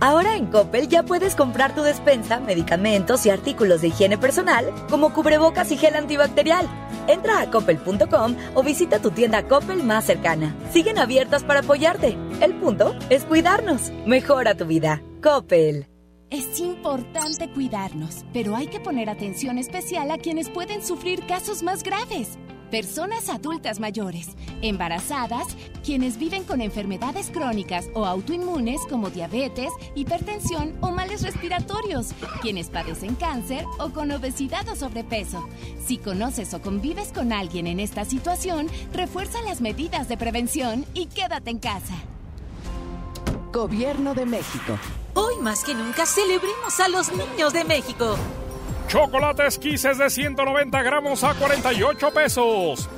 Ahora en Coppel ya puedes comprar tu despensa, medicamentos y artículos de higiene personal, como cubrebocas y gel antibacterial. Entra a coppel.com o visita tu tienda Coppel más cercana. Siguen abiertas para apoyarte. El punto es cuidarnos. Mejora tu vida. Coppel. Es importante cuidarnos, pero hay que poner atención especial a quienes pueden sufrir casos más graves. Personas adultas mayores, embarazadas, quienes viven con enfermedades crónicas o autoinmunes como diabetes, hipertensión o males respiratorios, quienes padecen cáncer o con obesidad o sobrepeso. Si conoces o convives con alguien en esta situación, refuerza las medidas de prevención y quédate en casa. Gobierno de México. Hoy más que nunca celebremos a los niños de México. Chocolates Kisses de 190 gramos a 48 pesos.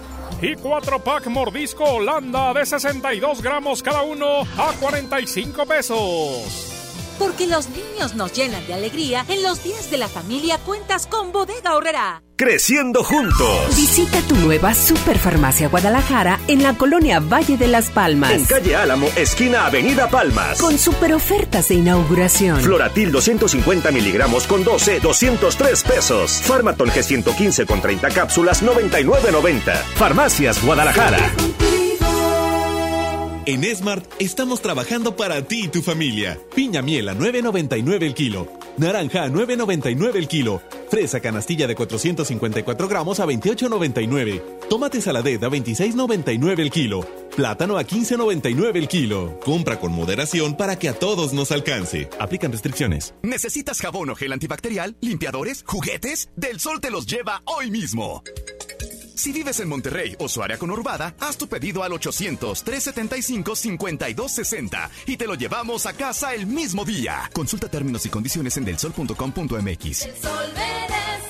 Y 4 pack mordisco Holanda de 62 gramos cada uno a 45 pesos. Porque los niños nos llenan de alegría, en los días de la familia cuentas con Bodega Horrera. Creciendo juntos. Visita tu nueva Superfarmacia Guadalajara en la colonia Valle de las Palmas. En calle Álamo, esquina Avenida Palmas. Con super ofertas de inauguración. Floratil 250 miligramos con 12, 203 pesos. Farmaton G115 con 30 cápsulas, 99.90. Farmacias Guadalajara. En Smart estamos trabajando para ti y tu familia. Piña miel a 9.99 el kilo. Naranja a 9.99 el kilo. Fresa canastilla de 454 gramos a 28.99. Tomate saladet a 26.99 el kilo. Plátano a 15.99 el kilo. Compra con moderación para que a todos nos alcance. Aplican restricciones. ¿Necesitas jabón o gel antibacterial, limpiadores, juguetes? Del Sol te los lleva hoy mismo. Si vives en Monterrey o su área conurbada, haz tu pedido al 800-375-5260 y te lo llevamos a casa el mismo día. Consulta términos y condiciones en delsol.com.mx. El sol merece.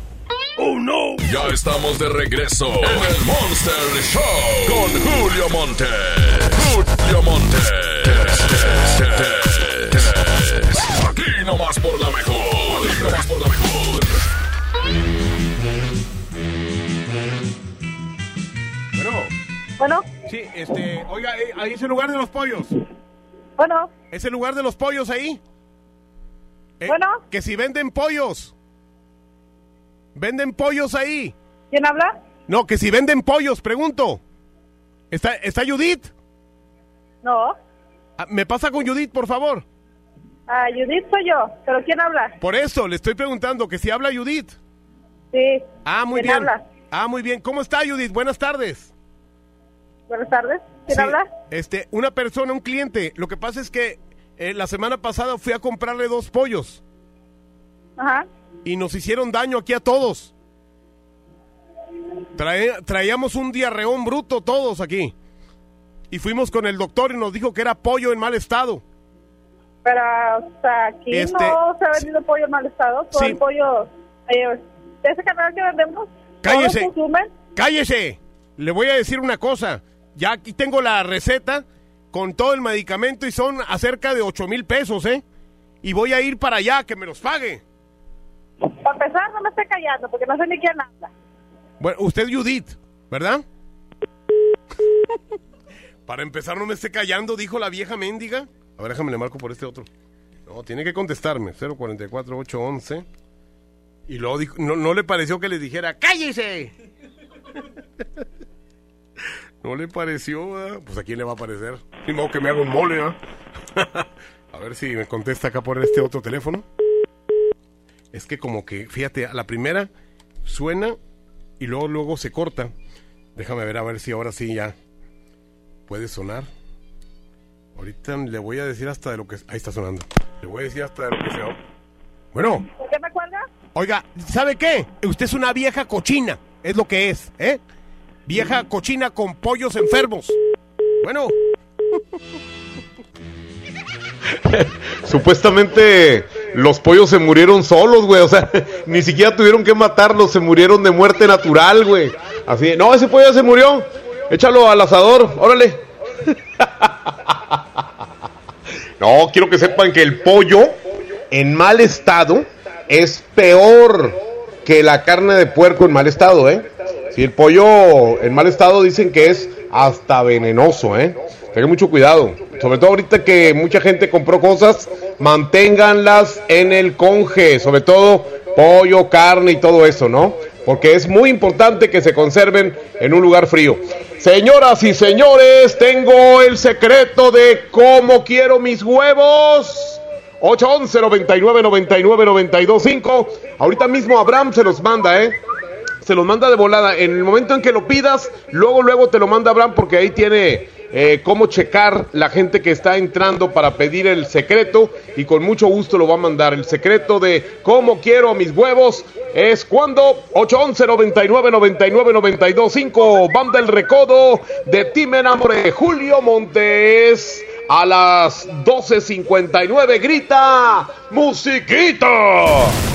¡Oh, no! Ya estamos de regreso en el Monster Show con Julio Monte. Julio Monte. Aquí nomás por la mejor. Aquí nomás por la mejor. Bueno. Bueno. Sí, este, oiga, eh, ahí es el lugar de los pollos. Bueno. ¿Es el lugar de los pollos ahí? Eh, Bueno. Que si venden pollos. ¿Venden pollos ahí? ¿Quién habla? No, que si venden pollos, pregunto. ¿Está, está Judith? No. Ah, ¿Me pasa con Judith, por favor? Ah, Judith soy yo. ¿Pero quién habla? Por eso, le estoy preguntando que si habla Judith. Sí. Ah, muy ¿Quién bien. habla? Ah, muy bien. ¿Cómo está Judith? Buenas tardes. Buenas tardes. ¿Quién Sí, habla? Este, una persona, un cliente. Lo que pasa es que eh, la semana pasada fui a comprarle dos pollos Ajá. Y nos hicieron daño aquí a todos. Trae- traíamos un diarreón bruto todos aquí. Y fuimos con el doctor y nos dijo que era pollo en mal estado. Pero, o sea, aquí Este, no se ha vendido pollo en mal estado. Todo Sí. el pollo... Eh, ¿De ese canal que vendemos? Cállese. ¡Cállese! Le voy a decir una cosa. Ya aquí tengo la receta con todo el medicamento y son acerca de 8 mil pesos, ¿eh? Y voy a ir para allá, que me los pague. Para empezar, no me esté callando, porque no sé ni quién habla. Bueno, usted Judith, ¿verdad? Para empezar, no me esté callando, dijo la vieja mendiga. A ver, déjame le marco por este otro. No, tiene que contestarme. 044811. Y luego dijo, no, no le pareció que le dijera, ¡cállese! no le pareció. Pues a quién le va a parecer. Ni que me haga un mole, ¿verdad? a ver si me contesta acá por este otro teléfono. Es que como que, fíjate, a la primera suena y luego luego se corta. Déjame ver a ver si ahora sí ya puede sonar. Ahorita le voy a decir hasta de lo que ahí está sonando. Le voy a decir hasta de lo que sea. Bueno, ¿Por qué me cuelga? oiga, ¿sabe qué? Usted es una vieja cochina, es lo que es, ¿eh? Vieja cochina con pollos enfermos. Bueno. Supuestamente los pollos se murieron solos, güey. O sea, ni siquiera tuvieron que matarlos, se murieron de muerte natural, güey. Así, no, ese pollo ya se murió. Échalo al asador, órale. No, quiero que sepan que el pollo en mal estado es peor que la carne de puerco en mal estado, ¿eh? Si el pollo en mal estado dicen que es hasta venenoso, ¿eh? Tengan mucho cuidado. Sobre todo ahorita que mucha gente compró cosas, manténganlas en el conge. Sobre todo pollo, carne y todo eso, ¿no? Porque es muy importante que se conserven en un lugar frío. Señoras y señores, tengo el secreto de cómo quiero mis huevos. 811 99 99 92 5. Ahorita mismo Abraham se los manda, ¿eh? se los manda de volada. En el momento en que lo pidas, luego, luego te lo manda Abraham porque ahí tiene eh, cómo checar la gente que está entrando para pedir el secreto y con mucho gusto lo va a mandar. El secreto de cómo quiero mis huevos es cuando 811 99 99 92 5 Banda El Recodo de Ti Me Enamoré Julio Montes a las 12.59 grita musiquita.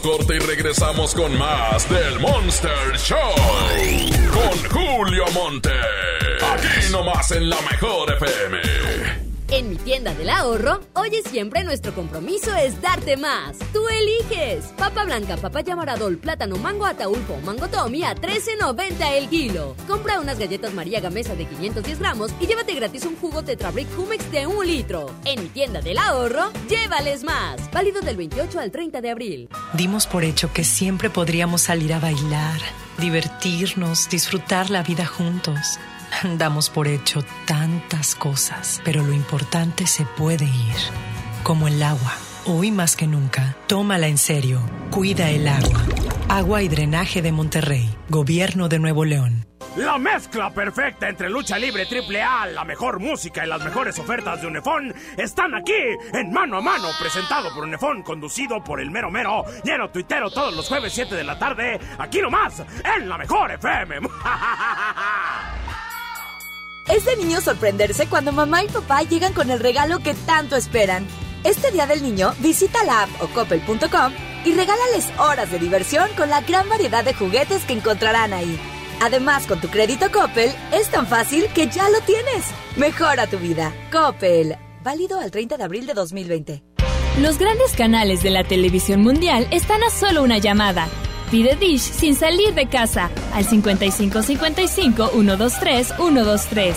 Corte y regresamos con más del Monster Show. Con Julio Monte. Aquí nomás en la mejor FM. En mi tienda del ahorro, hoy siempre nuestro compromiso es darte más. Tú eliges. Papa blanca, papaya maradol, plátano, mango ataulfo, mango tommy a 13.90 el kilo. Compra unas galletas María Gamesa de 510 gramos y llévate gratis un jugo Tetrabric Humex de un litro. En mi tienda del ahorro, llévales más. Válido del 28 al 30 de abril. Dimos por hecho que siempre podríamos salir a bailar, divertirnos, disfrutar la vida juntos. Damos por hecho tantas cosas, pero lo importante se puede ir, como el agua. Hoy más que nunca, tómala en serio. Cuida el agua. Agua y drenaje de Monterrey. Gobierno de Nuevo León. La mezcla perfecta entre lucha libre triple A, la mejor música y las mejores ofertas de Unefón están aquí en Mano a Mano, presentado por Unefón, conducido por el mero mero, lleno tuitero todos los jueves 7 de la tarde, aquí nomás, en la mejor FM. Es de niño sorprenderse cuando mamá y papá llegan con el regalo que tanto esperan. Este día del niño, visita la app o coppel.com y regálales horas de diversión con la gran variedad de juguetes que encontrarán ahí. Además, con tu crédito Coppel, es tan fácil que ya lo tienes. Mejora tu vida. Coppel. Válido al 30 de abril de 2020. Los grandes canales de la televisión mundial están a solo una llamada. Pide Dish sin salir de casa al 5555 123 123.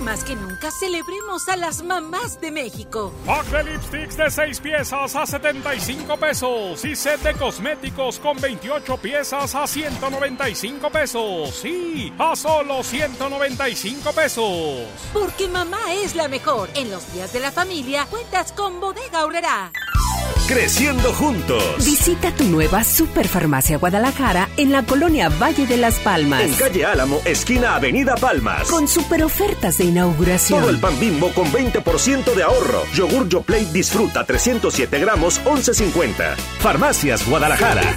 Más que nunca celebremos a las mamás de México. Pack de lipsticks de 6 piezas a 75 pesos y set de cosméticos con 28 piezas a 195 pesos. Sí, a solo 195 pesos. Porque mamá es la mejor. En los días de la familia cuentas con Bodega Aurrera. Creciendo juntos. Visita tu nueva Superfarmacia Guadalajara en la colonia Valle de las Palmas. En calle Álamo, esquina Avenida Palmas. Con super ofertas de inauguración. Todo el pan bimbo con 20% de ahorro. Yogur Yo Plate disfruta 307 gramos, 11.50. Farmacias Guadalajara.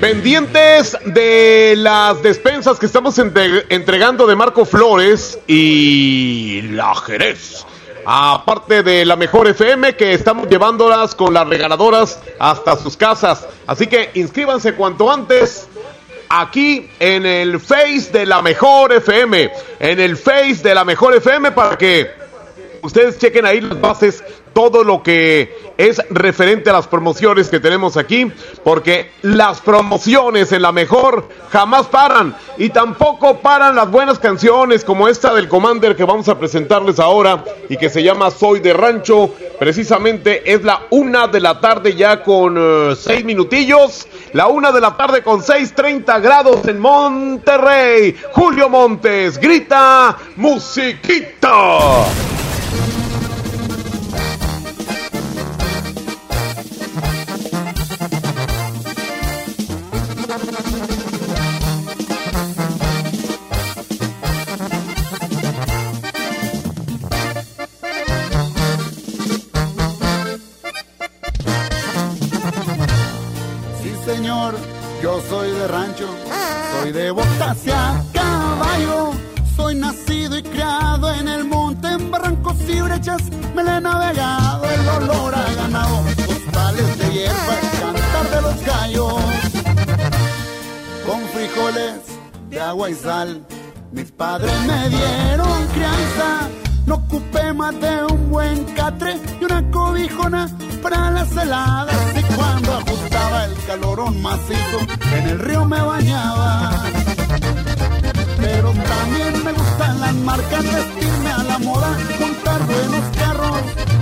Pendientes de las despensas que estamos entre- entregando de Marco Flores y la Jerez. Aparte de la mejor FM que estamos llevándolas con las regaladoras hasta sus casas. Así que inscríbanse cuanto antes aquí en el Face de la mejor FM. En el Face de la mejor FM para que ustedes chequen ahí las bases, todo lo que es referente a las promociones que tenemos aquí, porque las promociones en la mejor jamás paran y tampoco paran las buenas canciones como esta del Commander que vamos a presentarles ahora y que se llama Soy de Rancho. Precisamente es la una de la tarde ya con eh, seis minutillos, la una de la tarde con seis treinta grados en Monterrey. Julio Montes grita musiquita. Agua y sal, mis padres me dieron crianza. No ocupé más de un buen catre y una cobijona para las heladas. Y cuando ajustaba el calorón macizo, en el río me bañaba. Pero también me gustan las marcas, vestirme a la moda, montar buenos carros.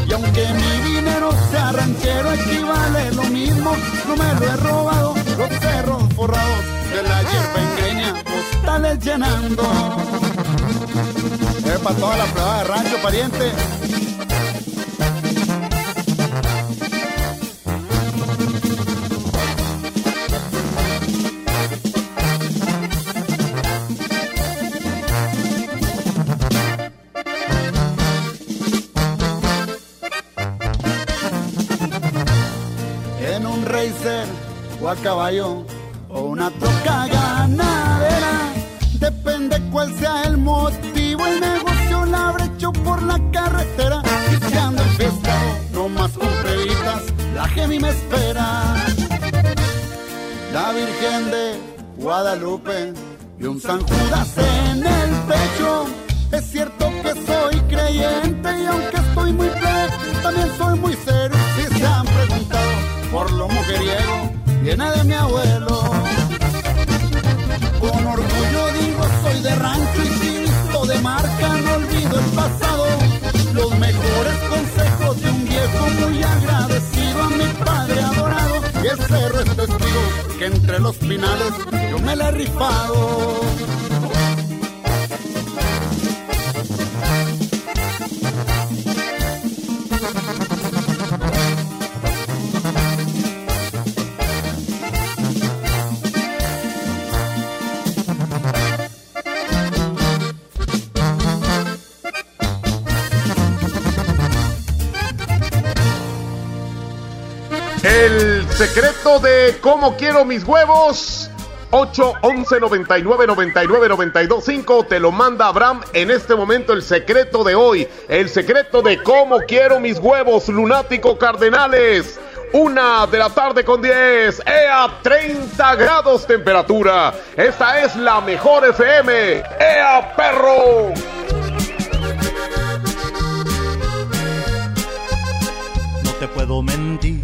Y aunque mi dinero sea ranchero, equivale lo mismo, no me lo he robado. Los cerros forrados llenando. Es para toda la prueba de rancho, pariente. En un racer o a caballo Virgen de Guadalupe y un San Judas en el pecho. Es cierto que soy creyente y aunque estoy muy plebe, también soy muy serio. Si se han preguntado por lo mujeriego, viene de mi abuelo. Con orgullo digo soy de rancho y si de marca, no olvido el pasado. Los mejores consejos de un viejo muy agradecido a mi padre adorado. Y el cerro que entre los finales yo me la he rifado. Secreto de cómo quiero mis huevos. 8 11 99 99 92 5 te lo manda Abraham en este momento el secreto de hoy. El secreto de cómo quiero mis huevos lunático cardenales. Una de la tarde con 10 EA 30 grados temperatura. Esta es la mejor FM EA perro. No te puedo mentir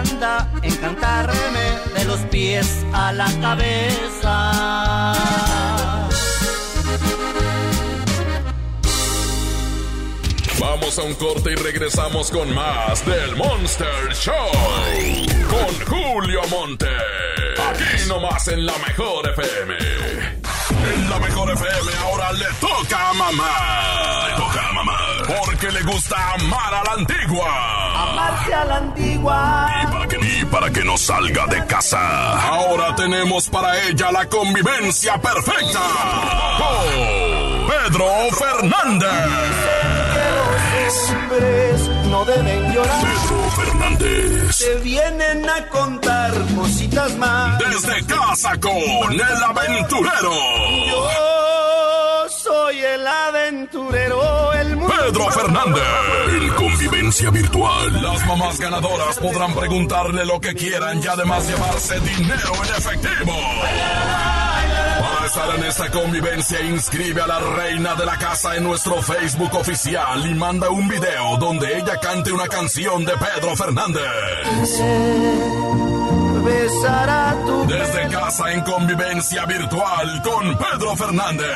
encantarme de los pies a la cabeza. Vamos a un corte y regresamos con más del Monster Show. Con Julio Monte. Aquí nomás en la mejor FM. En la mejor FM ahora le toca a mamá. Le toca a mamá. Porque le gusta amar a la antigua. Amarse a la antigua. Y para, que, y para que no salga de casa. Ahora tenemos para ella la convivencia perfecta. Con Pedro Fernández. Hombres no deben llorar. Pedro Fernández. Te vienen a contar cositas más. Desde casa con el aventurero. Yo soy el aventurero, el mundo. Pedro Fernández. En convivencia virtual. Las mamás ganadoras podrán preguntarle lo que quieran y además llevarse dinero en efectivo. Estar en esta convivencia, inscribe a la reina de la casa en nuestro Facebook oficial y manda un video donde ella cante una canción de Pedro Fernández. Desde casa en convivencia virtual con Pedro Fernández.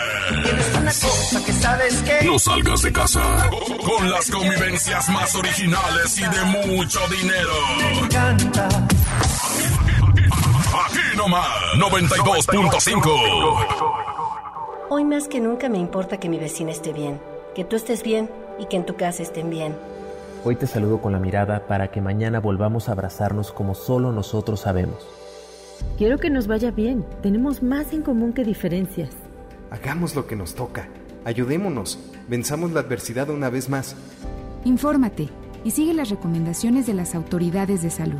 una cosa que sabes que. No salgas de casa. Con las convivencias más originales y de mucho dinero. Aquí nomás, 92.5. Hoy más que nunca me importa que mi vecina esté bien, que tú estés bien y que en tu casa estén bien. Hoy te saludo con la mirada para que mañana volvamos a abrazarnos como solo nosotros sabemos. Quiero que nos vaya bien. Tenemos más en común que diferencias. Hagamos lo que nos toca. Ayudémonos. Venzamos la adversidad una vez más. Infórmate y sigue las recomendaciones de las autoridades de salud.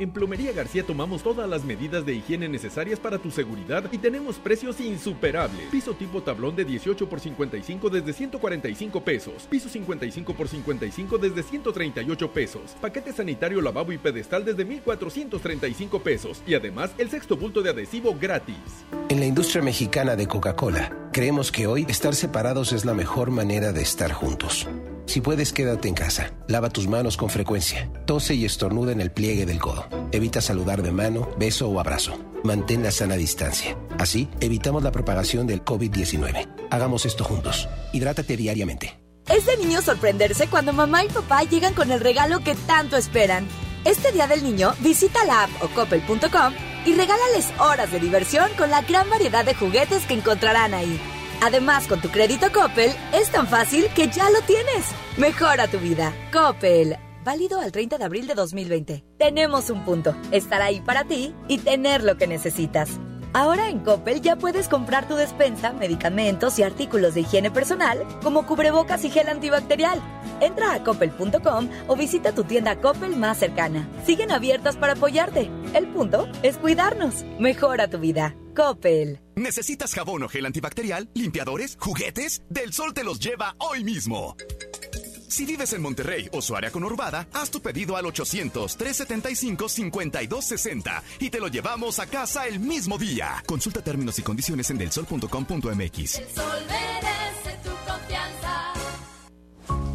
En Plomería García tomamos todas las medidas de higiene necesarias para tu seguridad y tenemos precios insuperables. Piso tipo tablón de 18 por 55 desde 145 pesos. Piso 55 por 55 desde 138 pesos. Paquete sanitario lavabo y pedestal desde 1435 pesos. Y además el sexto bulto de adhesivo gratis. En la industria mexicana de Coca-Cola, creemos que hoy estar separados es la mejor manera de estar juntos. Si puedes, quédate en casa. Lava tus manos con frecuencia. Tose y estornuda en el pliegue del codo. Evita saludar de mano, beso o abrazo. Mantén la sana distancia. Así, evitamos la propagación del COVID-19. Hagamos esto juntos. Hidrátate diariamente. Es de niño sorprenderse cuando mamá y papá llegan con el regalo que tanto esperan. Este Día del Niño, visita la app o coppel.com y regálales horas de diversión con la gran variedad de juguetes que encontrarán ahí. Además, con tu crédito Coppel, es tan fácil que ya lo tienes. Mejora tu vida. Coppel. Válido al 30 de abril de 2020. Tenemos un punto. Estar ahí para ti y tener lo que necesitas. Ahora en Coppel ya puedes comprar tu despensa, medicamentos y artículos de higiene personal, como cubrebocas y gel antibacterial. Entra a coppel.com o visita tu tienda Coppel más cercana. Siguen abiertas para apoyarte. El punto es cuidarnos. Mejora tu vida. Coppel. ¿Necesitas jabón o gel antibacterial, limpiadores, juguetes? Del Sol te los lleva hoy mismo. Si vives en Monterrey o su área conurbada, haz tu pedido al 800-375-5260 y te lo llevamos a casa el mismo día. Consulta términos y condiciones en delsol.com.mx. sol tu confianza.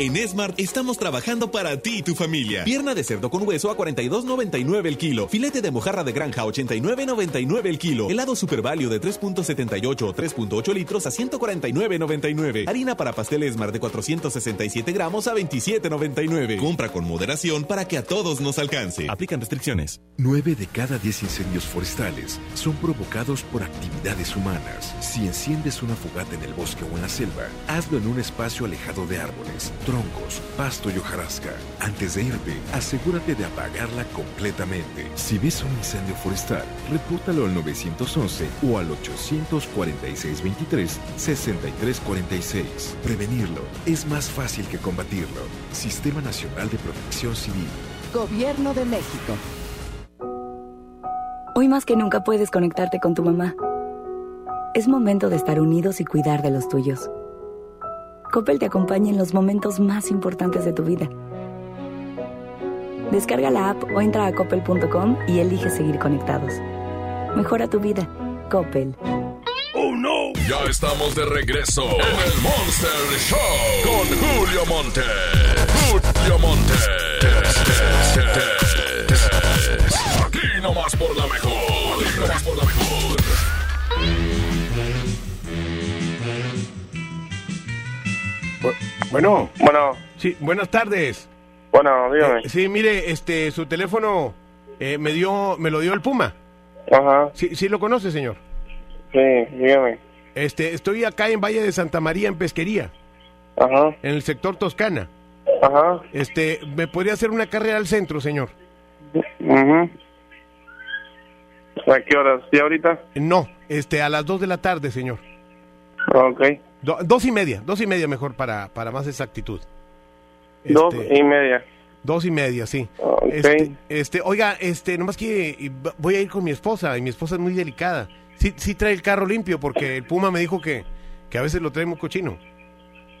En Smart estamos trabajando para ti y tu familia. Pierna de cerdo con hueso a 42.99 el kilo. Filete de mojarra de granja a 89.99 el kilo. Helado Super Value de 3.78 o 3.8 litros a 149.99. Harina para pastel Smart de 467 gramos a 27.99. Compra con moderación para que a todos nos alcance. Aplican restricciones. 9 de cada 10 incendios forestales son provocados por actividades humanas. Si enciendes una fogata en el bosque o en la selva, hazlo en un espacio alejado de árboles, troncos, pasto y hojarasca. Antes de irte, asegúrate de apagarla completamente. Si ves un incendio forestal, repórtalo al 911 o al 846-23-6346. Prevenirlo es más fácil que combatirlo. Sistema Nacional de Protección Civil. Gobierno de México. Hoy más que nunca puedes conectarte con tu mamá. Es momento de estar unidos y cuidar de los tuyos. Coppel te acompaña en los momentos más importantes de tu vida. Descarga la app o entra a coppel.com y elige seguir conectados. Mejora tu vida. Coppel. ¡Oh, no! Ya estamos de regreso en el Monster Show con Julio Monte. Julio Monte. Aquí nomás por la mejor. Aquí nomás por la mejor. Bueno. Bueno. Sí, buenas tardes. Bueno, dígame. Eh, sí, mire, este, su teléfono eh, me dio, me lo dio el Puma. Ajá. Sí, sí lo conoce, señor. Sí, dígame. Este, estoy acá en Valle de Santa María, en Pesquería. Ajá. En el sector Toscana. Ajá. Este, ¿me podría hacer una carrera al centro, señor? Ujú. ¿A qué horas? ¿Y ahorita? No, este, a las dos de la tarde, señor. Ok. Do- dos y media, dos y media mejor para, para más exactitud. Dos y media. Dos y media, sí. Este, este, oiga, este, nomás que voy a ir con mi esposa y mi esposa es muy delicada. Sí, sí trae el carro limpio porque el Puma me dijo que, que a veces lo trae muy cochino.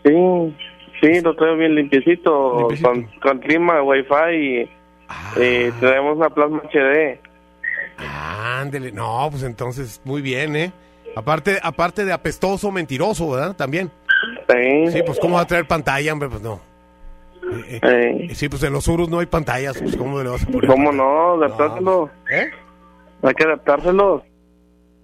Sí, sí, lo traigo bien limpiecito, Con, con clima, wifi y, Ah. y tenemos una plasma HD. Ándele, no, pues entonces muy bien, ¿eh? Aparte, aparte de apestoso, mentiroso, ¿verdad? También. Sí. Sí, pues cómo va a traer pantalla, hombre, pues no. Eh, eh, Sí, pues en los no hay pantallas, pues cómo le vas a poner. ¿Cómo no? Adaptárselo. ¿Eh? Hay que adaptárselo.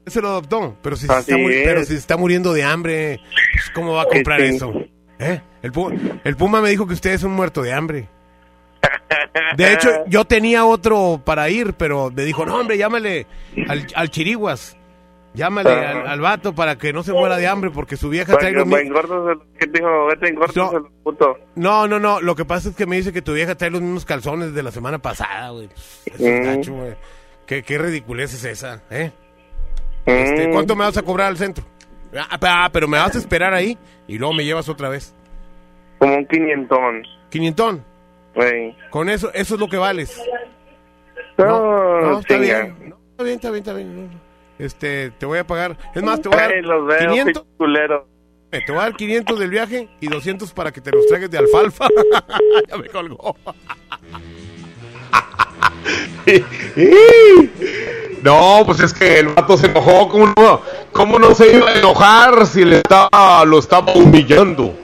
Se lo adoptó, pero si, se está, es. pero si se está muriendo de hambre, pues, ¿cómo va a comprar eso? ¿Eh? El, Pu- el Puma me dijo que usted es un muerto de hambre. De hecho, yo tenía otro para ir, pero me dijo, no, hombre, llámale al, al Chiriguas. Llámale Ajá. al, al vato para que no se muera de hambre, porque su vieja trae los Para que mi- engordas el- ¿Qué te dijo? Vete, engordas el puto. No, no, no. Lo que pasa es que me dice que tu vieja trae los mismos calzones de la semana pasada, güey. Pues, Mm. gacho, güey. ¿Qué, qué ridiculez es esa, ¿eh? Este, Mm. ¿Cuánto me vas a cobrar al centro? Ah, pa- pero me vas a esperar ahí y luego me llevas otra vez. Como un quinientón. ¿Quinientón? Güey. Con eso, eso es lo que vales. No, no, está bien. No, está bien, está bien, está bien. Este, te voy a pagar. Es más, te voy a dar Ay, los veo, 500. pinche culero. Eh, Te voy a dar 500 del viaje y 200 para que te los traigas de alfalfa. ya me colgó. No, pues es que el vato se enojó. ¿Cómo no, cómo no se iba a enojar si le estaba, lo estaba humillando?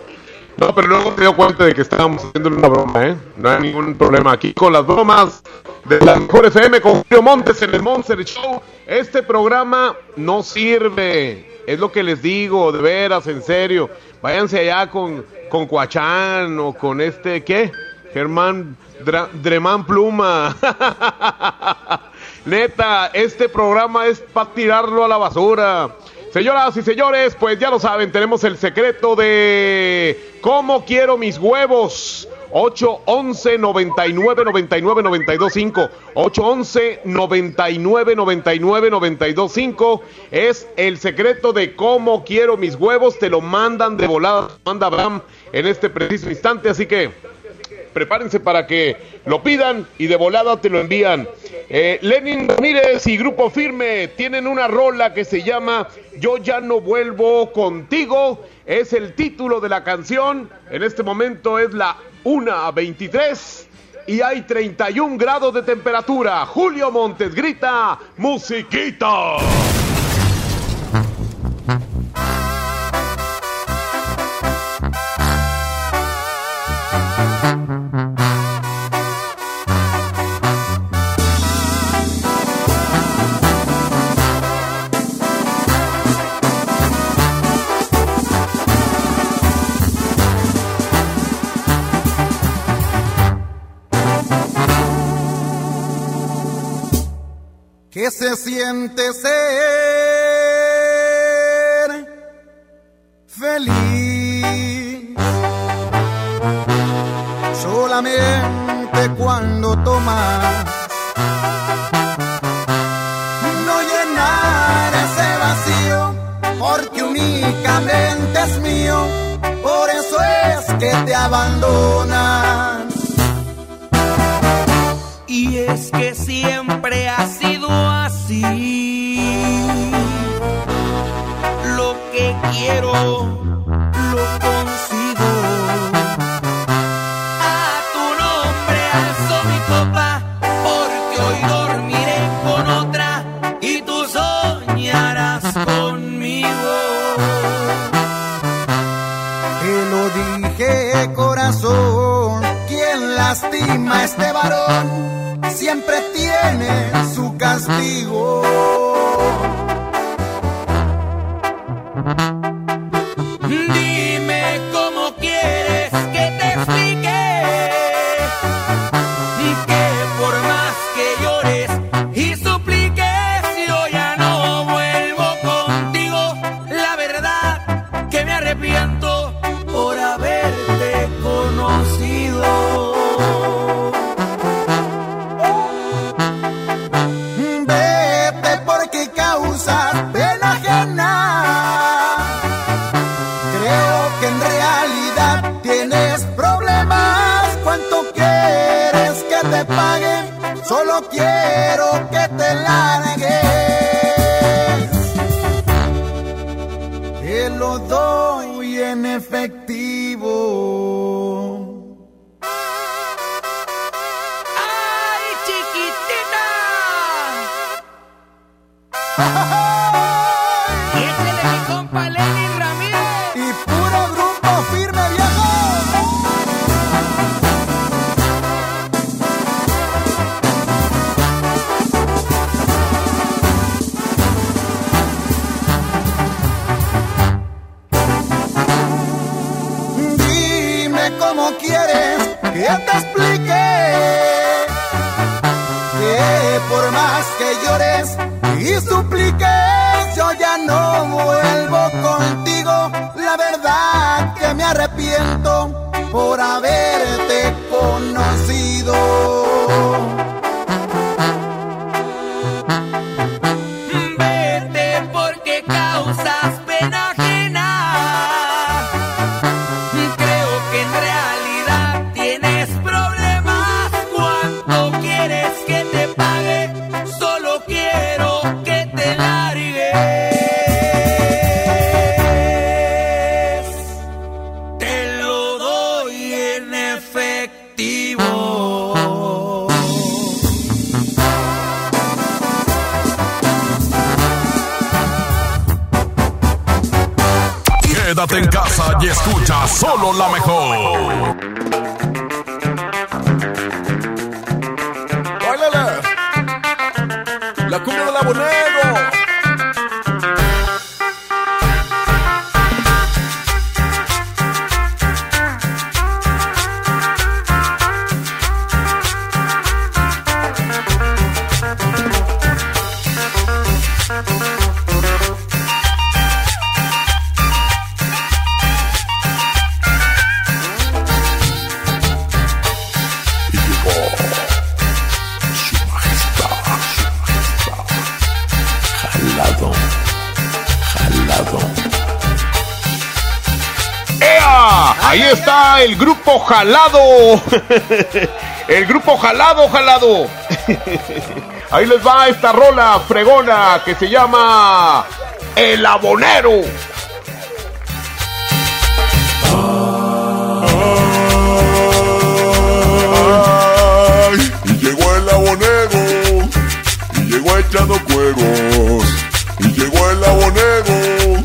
No, pero luego te dio cuenta de que estábamos haciéndole una broma, ¿eh? No hay ningún problema aquí con las bromas de la mejor FM con Julio Montes en el Monster Show. Este programa no sirve. Es lo que les digo, de veras, en serio. Váyanse allá con, con Cuachán o con este, ¿qué? Germán Dra- Dremán Pluma. Neta, este programa es para tirarlo a la basura. Señoras y señores, pues ya lo saben, tenemos el secreto de cómo quiero mis huevos. 811 99 99 92 5 811 99 99 92 5 es el secreto de cómo quiero mis huevos te lo mandan de volada manda Abraham en este preciso instante así que prepárense para que lo pidan y de volada te lo envían. Eh, Lenin Ramírez y Grupo Firme tienen una rola que se llama Yo ya no vuelvo contigo. Es el título de la canción. En este momento es la 1.23 y hay 31 grados de temperatura. Julio Montes grita, musiquita. ¿Qué se siente ser feliz? Solamente cuando tomas no llenar ese vacío, porque únicamente es mío, por eso es que te abandonan. Y es que siempre ha sido Lo que quiero, lo consigo. A tu nombre alzo mi copa, porque hoy dormiré con otra y tú soñarás conmigo. Te lo dije, corazón, quien lastima a este varón siempre tiene castigo. Jalado. El grupo jalado, jalado. Ahí les va esta rola fregona que se llama El Abonero. Y llegó el abonero, y llegó echando cueros, y llegó el abonero,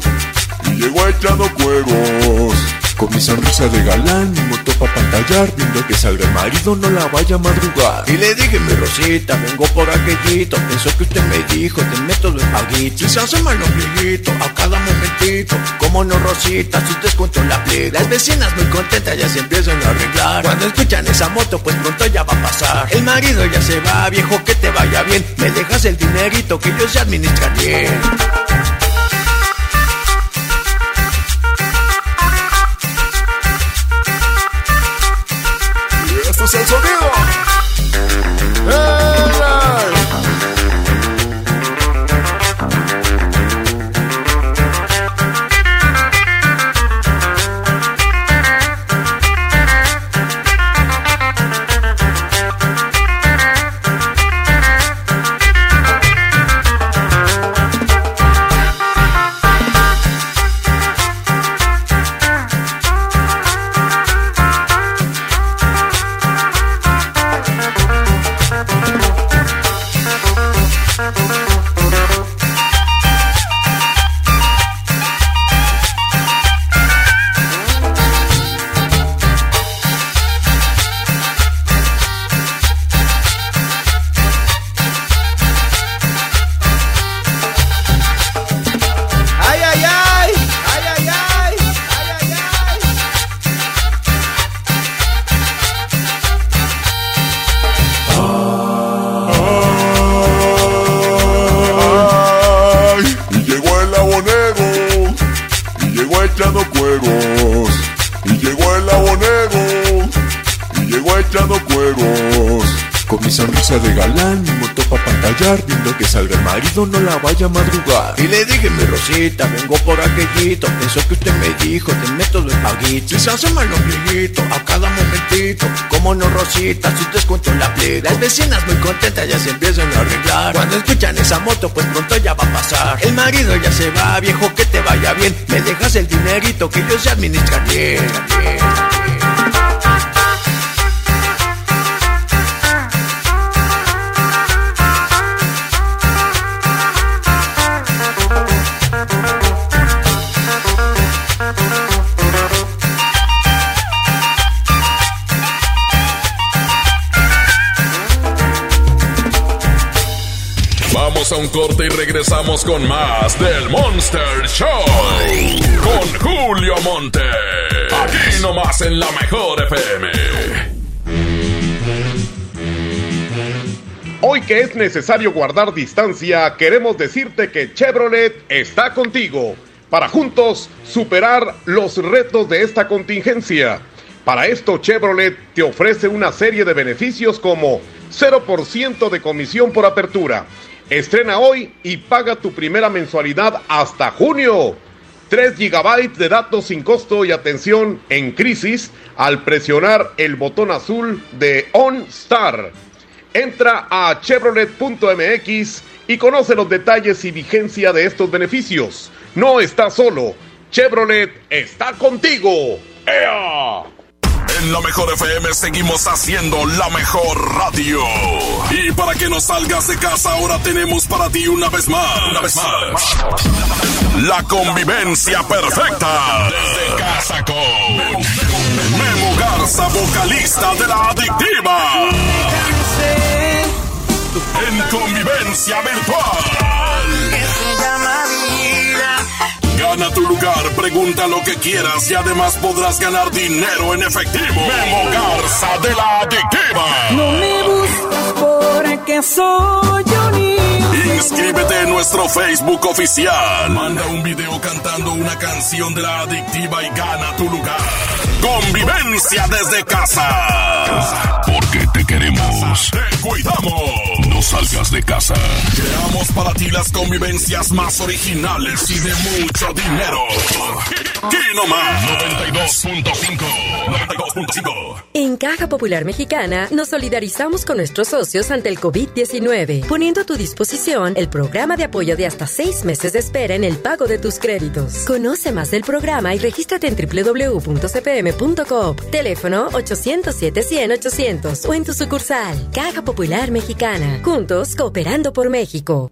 y llegó echando cueros. Con mi sonrisa de galán, pa' pantallar Viendo que salga el marido, no la vaya a madrugar. Y le dije, mi Rosita, vengo por aquellito Eso que usted me dijo, te meto de paguito Si se hace mal a cada momentito. Como no, Rosita, si descuento la aplico Las vecinas muy contentas ya se empiezan a arreglar. Cuando escuchan esa moto, pues pronto ya va a pasar. El marido ya se va, viejo, que te vaya bien. Me dejas el dinerito que yo se administra bien no la vaya a madrugar. Y le dije, mi Rosita, vengo por aquellito Eso que usted me dijo, te meto de paguito se hace mal a cada momentito. Como no, Rosita, si descuento la aplico Las vecinas muy contentas ya se empiezan a arreglar. Cuando escuchan esa moto, pues pronto ya va a pasar. El marido ya se va, viejo, que te vaya bien. Me dejas el dinerito que yo se administra bien, bien. Vamos a un corte y regresamos con más del Monster Show. Con Julio Monte. Aquí nomás en la mejor FM. Hoy que es necesario guardar distancia, queremos decirte que Chevrolet está contigo para juntos superar los retos de esta contingencia. Para esto Chevrolet te ofrece una serie de beneficios como 0% de comisión por apertura. Estrena hoy y paga tu primera mensualidad hasta junio. 3 GB de datos sin costo y atención en crisis al presionar el botón azul de OnStar. Entra a chevrolet.mx y conoce los detalles y vigencia de estos beneficios. No estás solo. Chevrolet está contigo. ¡Ea! En la mejor FM seguimos haciendo la mejor radio. Y para que no salgas de casa, ahora tenemos para ti una vez más. Una vez más. La convivencia perfecta. Desde casa con Memo Garza, vocalista de la adictiva. En convivencia virtual. Gana tu lugar, pregunta lo que quieras y además podrás ganar dinero en efectivo. Memo Garza de la Adictiva. No me buscas porque soy un niño. Inscríbete en nuestro Facebook oficial. Manda un video cantando una canción de la Adictiva y gana tu lugar. Convivencia desde casa. Porque te queremos. Te cuidamos. No salgas de casa. Creamos para ti las convivencias más originales y de mucho dinero. Aquí nomás. 92.5. 92.5. En Caja Popular Mexicana nos solidarizamos con nuestros socios ante el COVID-19, poniendo a tu disposición el programa de apoyo de hasta seis meses de espera en el pago de tus créditos. Conoce más del programa y regístrate en www.cpm.coop. Teléfono 807-100-800 o en tu sucursal. Caja Popular Mexicana. Juntos cooperando por México.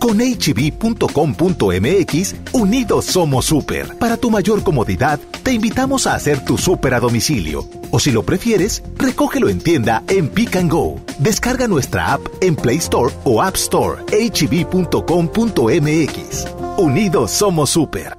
Con hb.com.mx, unidos somos super. Para tu mayor comodidad, te invitamos a hacer tu super a domicilio. O si lo prefieres, recógelo en tienda en Pick and Go. Descarga nuestra app en Play Store o App Store. hb.com.mx. Unidos somos super.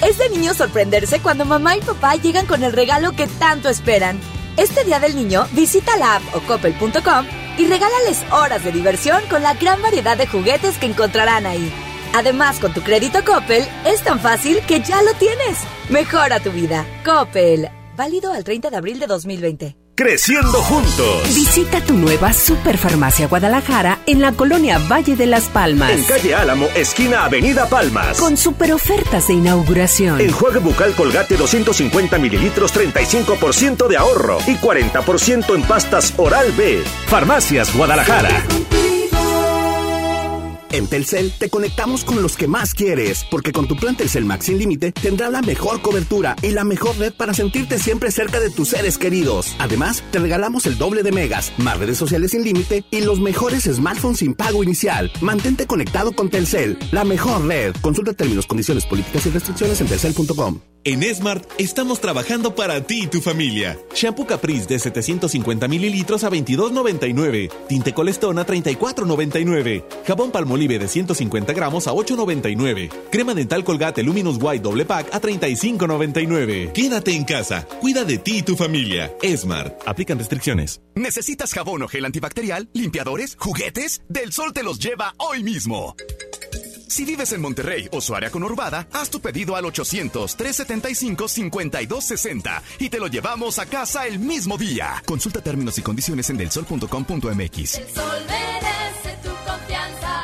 Es de niño sorprenderse cuando mamá y papá llegan con el regalo que tanto esperan. Este Día del Niño, visita la app o coppel.com y regálales horas de diversión con la gran variedad de juguetes que encontrarán ahí. Además, con tu crédito Coppel, es tan fácil que ya lo tienes. Mejora tu vida. Coppel. Válido al 30 de abril de 2020. Creciendo juntos. Visita tu nueva Superfarmacia Guadalajara en la colonia Valle de las Palmas. En calle Álamo, esquina Avenida Palmas. Con super ofertas de inauguración. Enjuague bucal colgate 250 mililitros, 35% de ahorro y 40% en pastas oral B. Farmacias Guadalajara. En Telcel te conectamos con los que más quieres, porque con tu plan Telcel Max sin límite tendrás la mejor cobertura y la mejor red para sentirte siempre cerca de tus seres queridos. Además, te regalamos el doble de megas, más redes sociales sin límite y los mejores smartphones sin pago inicial. Mantente conectado con Telcel, la mejor red. Consulta términos, condiciones, políticas y restricciones en telcel.com. En Smart estamos trabajando para ti y tu familia. Shampoo Caprice de 750 mililitros a 22.99. Tinte Colestón a 34.99. Jabón Palmolive de 150 gramos a 8.99. Crema dental Colgate Luminous White doble pack a 35.99. Quédate en casa. Cuida de ti y tu familia. Smart. Aplican restricciones. ¿Necesitas jabón o gel antibacterial, limpiadores, juguetes? Del Sol te los lleva hoy mismo. Si vives en Monterrey o su área conurbada, haz tu pedido al 800-375-5260 y te lo llevamos a casa el mismo día. Consulta términos y condiciones en delsol.com.mx. El sol merece tu confianza.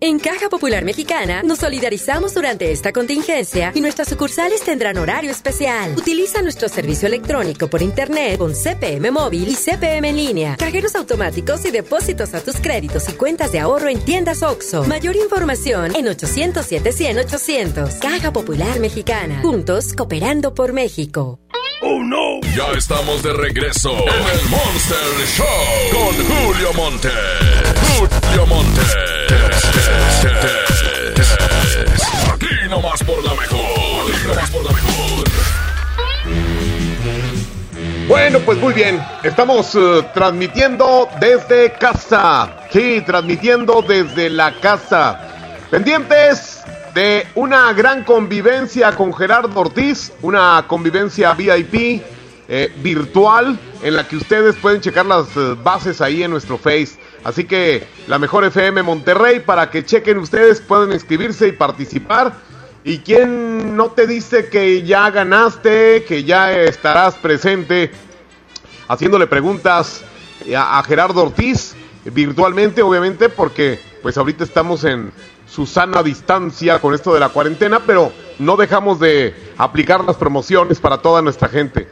En Caja Popular Mexicana nos solidarizamos durante esta contingencia y nuestras sucursales tendrán horario especial. Utiliza nuestro servicio electrónico por internet con CPM móvil y CPM en línea, cajeros automáticos y depósitos a tus créditos y cuentas de ahorro en tiendas OXO. Mayor información en 807 100 800. Caja Popular Mexicana. Juntos cooperando por México. ¡Oh, no! Ya estamos de regreso en el Monster Show con Julio Monte. Julio Monte. Bueno, pues muy bien. Estamos eh, transmitiendo desde casa. Sí, transmitiendo desde la casa. Pendientes de una gran convivencia con Gerardo Ortiz, una convivencia VIP eh, virtual en la que ustedes pueden checar las eh, bases ahí en nuestro Face. Así que la mejor FM Monterrey para que chequen ustedes, pueden inscribirse y participar. ¿Y quién no te dice que ya ganaste, que ya estarás presente haciéndole preguntas a, a Gerardo Ortiz virtualmente, obviamente, porque pues ahorita estamos en su sana distancia con esto de la cuarentena, pero no dejamos de aplicar las promociones para toda nuestra gente.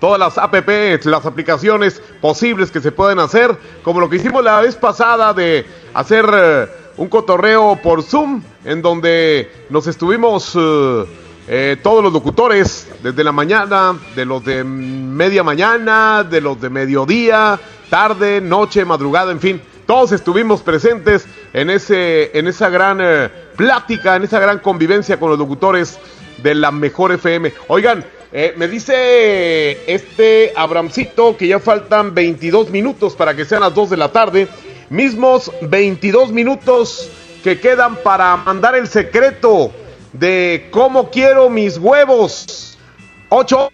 Todas las apps, las aplicaciones posibles que se pueden hacer, como lo que hicimos la vez pasada de hacer eh, un cotorreo por Zoom, en donde nos estuvimos eh, eh, todos los locutores, desde la mañana, de los de media mañana, de los de mediodía tarde, noche, madrugada, en fin. Todos estuvimos presentes en, ese, en esa gran plática, en esa gran convivencia con los locutores de la mejor FM. Oigan, eh, me dice este Abramcito que ya faltan 22 minutos para que sean las 2 de la tarde. Mismos 22 minutos que quedan para mandar el secreto de cómo quiero mis huevos. 8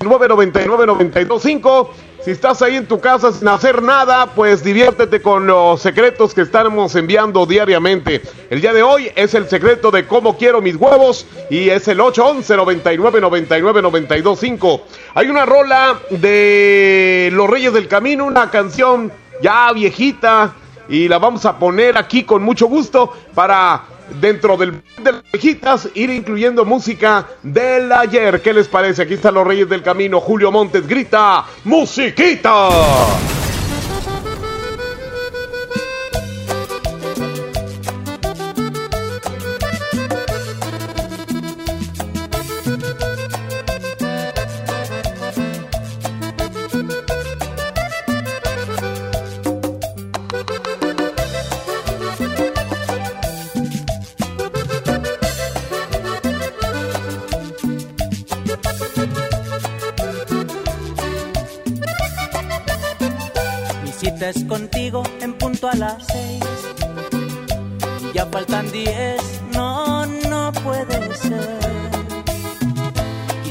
999 925 si estás ahí en tu casa sin hacer nada, pues diviértete con los secretos que estamos enviando diariamente. El día de hoy es el secreto de cómo quiero mis huevos y es el 811 99 99 925. Hay una rola de Los Reyes del Camino, una canción ya viejita y la vamos a poner aquí con mucho gusto para dentro del de las viejitas ir incluyendo música del ayer. ¿Qué les parece? Aquí están los Reyes del Camino. Julio Montes grita musiquita.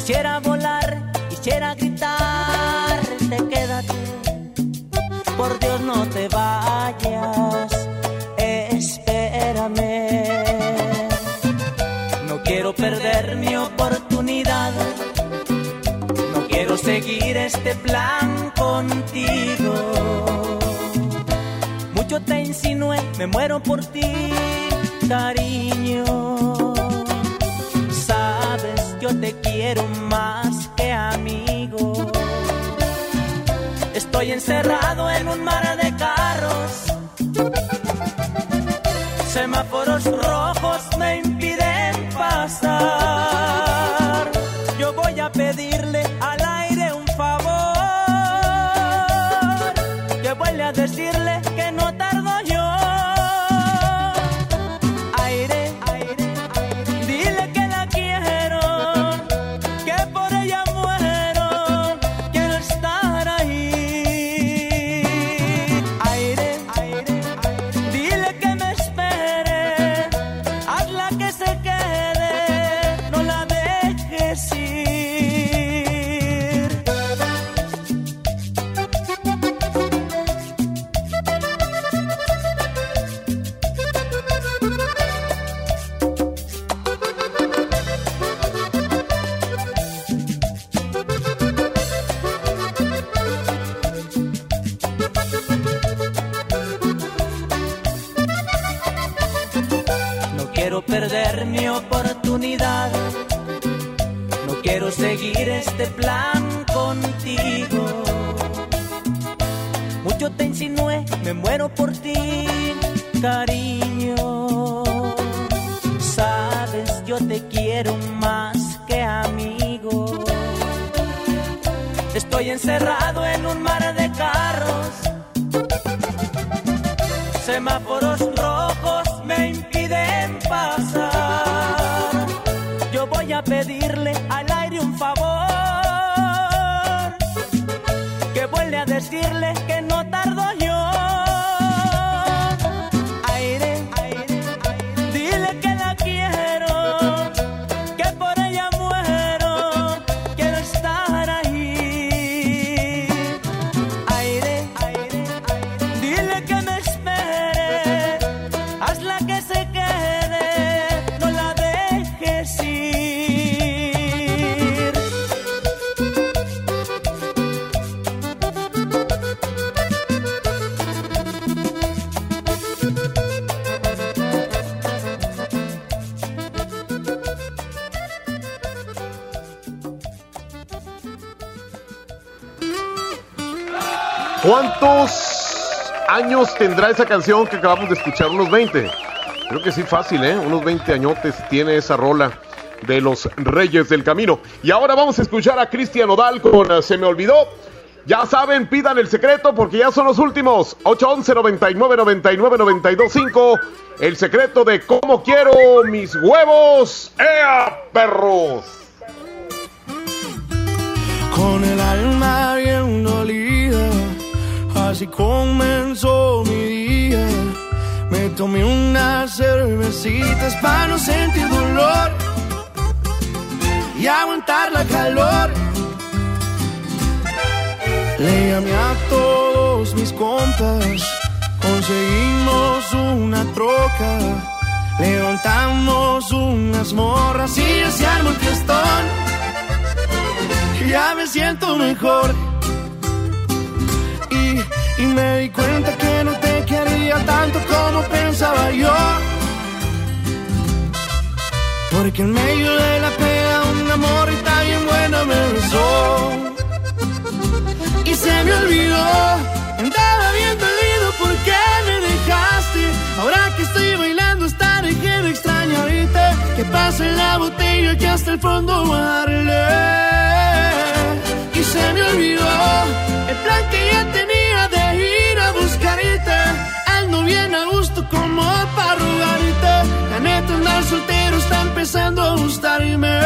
Quisiera volar, quisiera gritarte, quédate. Por Dios no te vayas, espérame. No quiero perder mi oportunidad. No quiero seguir este plan contigo. Mucho te insinué, me muero por ti, cariño. Yo te quiero más que amigo. Estoy encerrado en un mar de tendrá esa canción que acabamos de escuchar? Unos 20. Creo que sí, fácil, ¿eh? Unos 20 añotes tiene esa rola de los Reyes del Camino. Y ahora vamos a escuchar a Cristian Odal con eh, Se me olvidó. Ya saben, pidan el secreto porque ya son los últimos. 811 99 99 925. El secreto de cómo quiero mis huevos. ¡Ea, perros! Con el alma bien dolida, así. Me tomé unas cervecitas para no sentir dolor y aguantar la calor. Le llamé a todos mis compas, conseguimos una troca, levantamos unas morras y ya se armó el fiestón. Ya me siento mejor y, y me di cuenta que no quería tanto como pensaba yo. Porque en medio de la pena un amor y tan bien buena me besó y se me olvidó. Andaba bien dolido porque me dejaste. Ahora que estoy bailando, hasta dejé de extrañarte. Que pase la botella que hasta el fondo darle. Y se me olvidó el plan que ya tenía Ando bien a gusto como para rogarte. La neta, andar soltero está empezando a gustarme.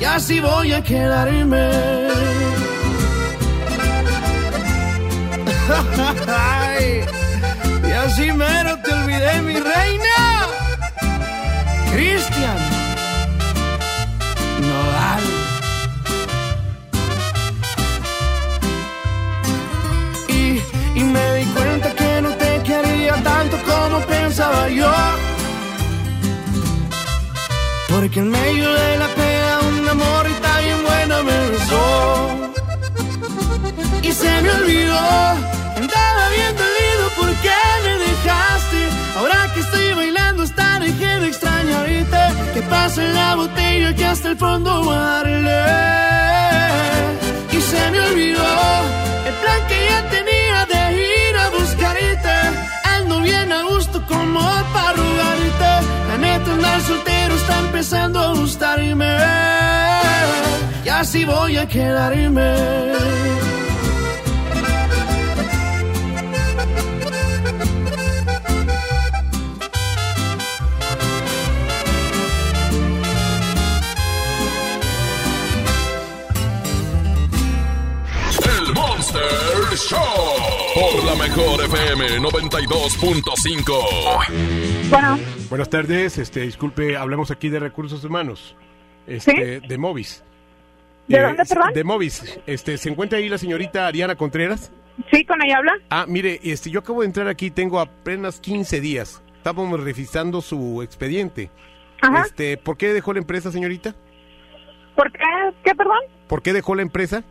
Y así voy a quedarme. Ay, y así mero te olvidé, mi reina. Cristian pensaba yo. Porque en medio de la pena un amor y tan bien buena me besó y se me olvidó. Andaba bien dolido porque me dejaste. Ahora que estoy bailando, hasta dejé de extrañarte. Que pase la botella que hasta el fondo darle. Y se me olvidó el plan que ya tenía como para rogarte. La neta, andar soltero está empezando a gustarme. Y así voy a quedarme. El Monster Show. La mejor FM 92.5. Bueno. Buenas tardes, este, disculpe, hablamos aquí de recursos humanos. Este, de Movis. ¿De Eh, dónde, perdón? De Movis. Este, ¿se encuentra ahí la señorita Ariana Contreras? Sí, con ella habla. Ah, mire, este, yo acabo de entrar aquí, tengo apenas 15 días. Estábamos revisando su expediente. Ajá. Este, ¿por qué dejó la empresa, señorita? ¿Por qué? ¿Qué, perdón? ¿Por qué dejó la empresa?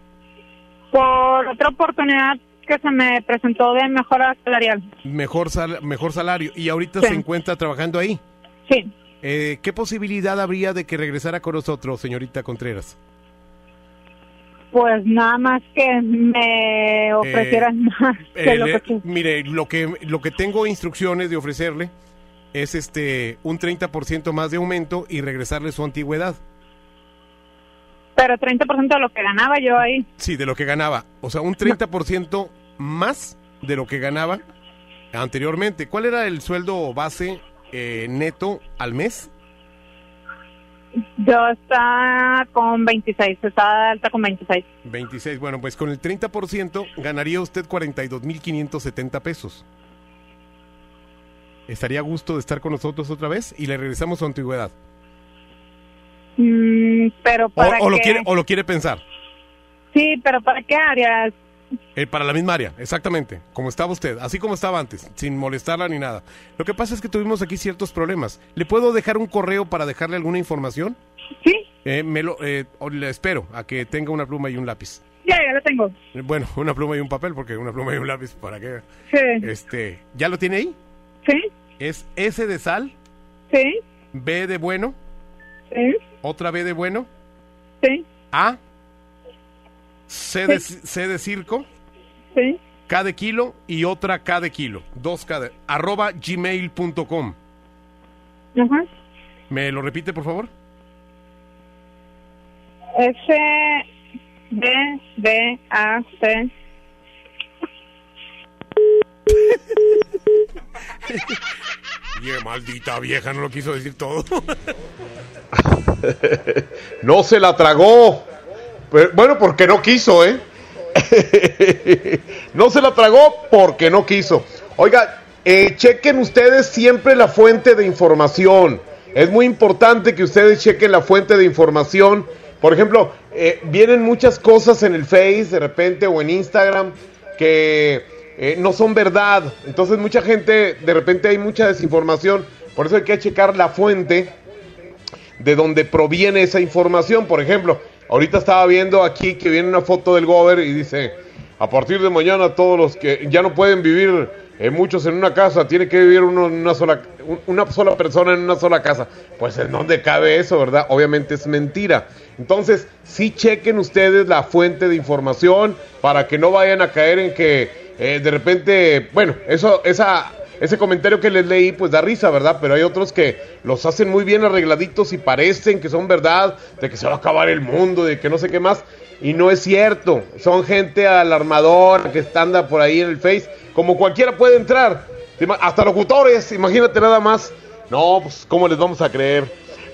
Por otra oportunidad que se me presentó de mejora salarial. Mejor sal- mejor salario y ahorita Sí. se encuentra trabajando ahí. Sí. Eh, ¿Qué posibilidad habría de que regresara con nosotros, señorita Contreras? Pues nada más que me ofrecieran más que Eh, lo que... mire, lo que lo que tengo instrucciones de ofrecerle es este un 30% más de aumento y regresarle su antigüedad. Pero 30% de lo que ganaba yo ahí. Sí, de lo que ganaba. O sea, un 30% más de lo que ganaba anteriormente. ¿Cuál era el sueldo base eh, neto al mes? Yo está con 26, está de alta con 26. 26. Bueno, pues con el 30% ganaría usted 42.570 pesos. ¿Estaría a gusto de estar con nosotros otra vez? Y le regresamos su antigüedad. Mm, pero O, para o lo qué? quiere, o lo quiere pensar. Sí, pero ¿para qué áreas? Eh, para la misma área, exactamente, como estaba usted, así como estaba antes, sin molestarla ni nada. Lo que pasa es que tuvimos aquí ciertos problemas. ¿Le puedo dejar un correo para dejarle alguna información? Sí. Eh, me lo, eh, le espero a que tenga una pluma y un lápiz. Ya, ya lo tengo. Eh, Bueno, una pluma y un papel, porque una pluma y un lápiz, ¿para qué? Sí. Este, ¿Ya lo tiene ahí? Sí. Es S de sal, Sí. B de bueno, Sí. otra B de bueno, Sí. A, C de, C de circo, Sí. K de kilo y otra K de kilo. Dos K de... Arroba gmail.com. Ajá. ¿Me lo repite, por favor? Ese B, B, A, C. Y maldita vieja, no lo quiso decir todo. no se la tragó. Bueno, porque no quiso, ¿eh? no se la tragó porque no quiso. Oiga, eh, chequen ustedes siempre la fuente de información. Es muy importante que ustedes chequen la fuente de información. Por ejemplo, eh, vienen muchas cosas en el Face de repente o en Instagram que eh, no son verdad. Entonces mucha gente, de repente hay mucha desinformación. Por eso hay que checar la fuente de donde proviene esa información. Por ejemplo, ahorita estaba viendo aquí que viene una foto del Gober y dice, a partir de mañana todos los que ya no pueden vivir eh, muchos en una casa, tiene que vivir uno en una sola, un- una sola persona en una sola casa. Pues en dónde cabe eso, ¿verdad? Obviamente es mentira. Entonces, sí chequen ustedes la fuente de información para que no vayan a caer en que eh, de repente, bueno, eso, esa, ese comentario que les leí, pues da risa, ¿verdad? Pero hay otros que los hacen muy bien arregladitos y parecen que son verdad, de que se va a acabar el mundo, de que no sé qué más. Y no es cierto. Son gente alarmadora que anda por ahí en el Face. Como cualquiera puede entrar. Hasta locutores, imagínate nada más. No, pues, ¿cómo les vamos a creer?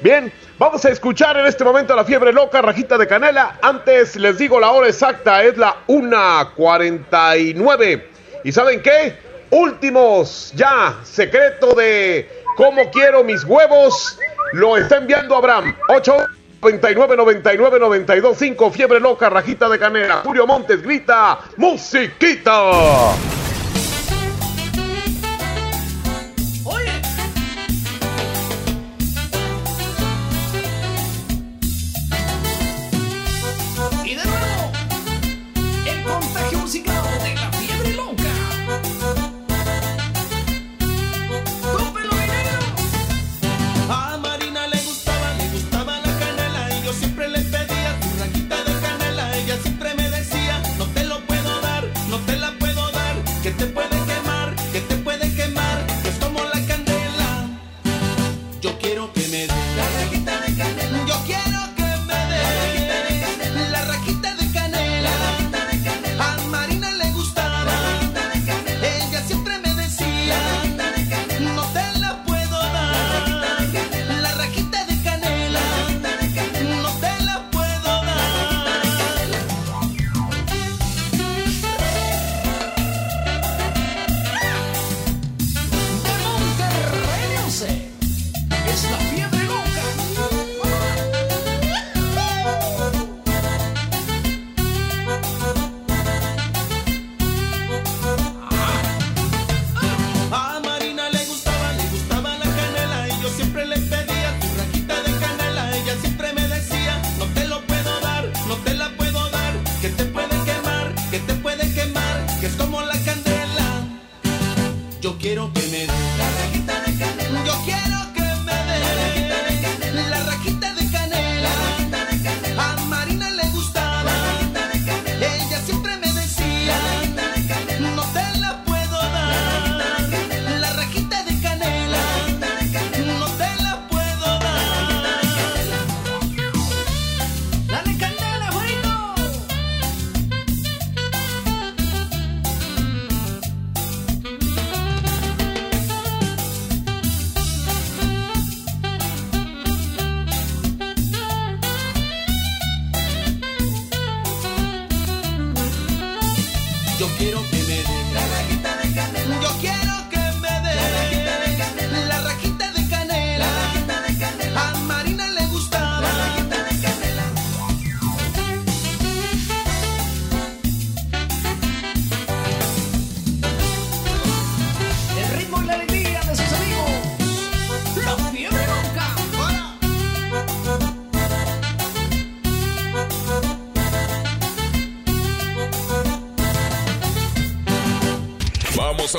Bien, vamos a escuchar en este momento la fiebre loca, rajita de canela. Antes les digo la hora exacta, es la 1.49. ¿Y saben qué? Últimos, ya, secreto de cómo quiero mis huevos. Lo está enviando Abraham. 8 99 99 92 5 Fiebre loca, rajita de canela. Julio Montes grita, musiquita.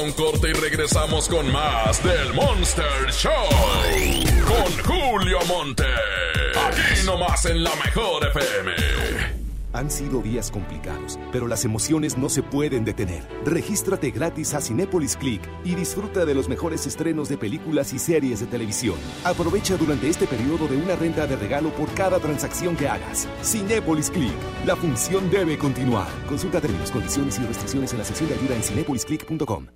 Un corte y regresamos con más del Monster Show. Con Julio Monte. Aquí nomás en la mejor FM. Han sido días complicados, pero las emociones no se pueden detener. Regístrate gratis a Cinépolis Click y disfruta de los mejores estrenos de películas y series de televisión. Aprovecha durante este periodo de una renta de regalo por cada transacción que hagas. Cinépolis Click. La función debe continuar. Consulta términos, condiciones y restricciones en la sección de ayuda en cinépolisclick.com.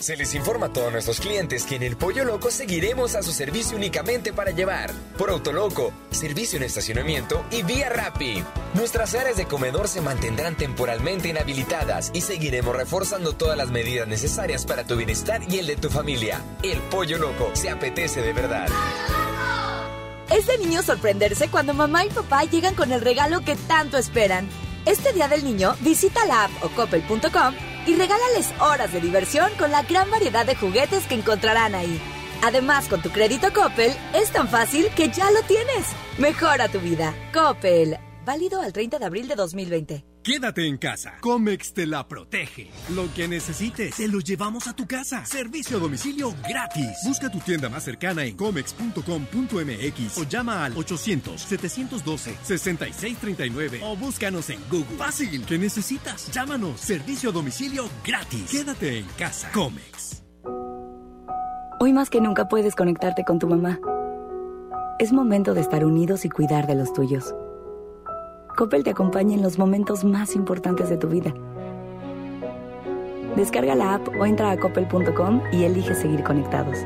Se les informa a todos nuestros clientes que en el Pollo Loco seguiremos a su servicio únicamente para llevar. Por Autoloco, servicio en estacionamiento y vía Rappi. Nuestras áreas de comedor se mantendrán temporalmente inhabilitadas y seguiremos reforzando todas las medidas necesarias para tu bienestar y el de tu familia. El Pollo Loco se apetece de verdad. Es de niño sorprenderse cuando mamá y papá llegan con el regalo que tanto esperan. Este Día del Niño, visita la app o coppel.com y regálales horas de diversión con la gran variedad de juguetes que encontrarán ahí. Además, con tu crédito Coppel, es tan fácil que ya lo tienes. Mejora tu vida. Coppel. Válido al 30 de abril de 2020. Quédate en casa. Comex te la protege. Lo que necesites, te lo llevamos a tu casa. Servicio a domicilio gratis. Busca tu tienda más cercana en comex.com.mx o llama al 800-712-6639 o búscanos en Google. Fácil. ¿Qué necesitas? Llámanos. Servicio a domicilio gratis. Quédate en casa. Comex. Hoy más que nunca puedes conectarte con tu mamá. Es momento de estar unidos y cuidar de los tuyos. Coppel te acompaña en los momentos más importantes de tu vida. Descarga la app o entra a coppel.com y elige seguir conectados.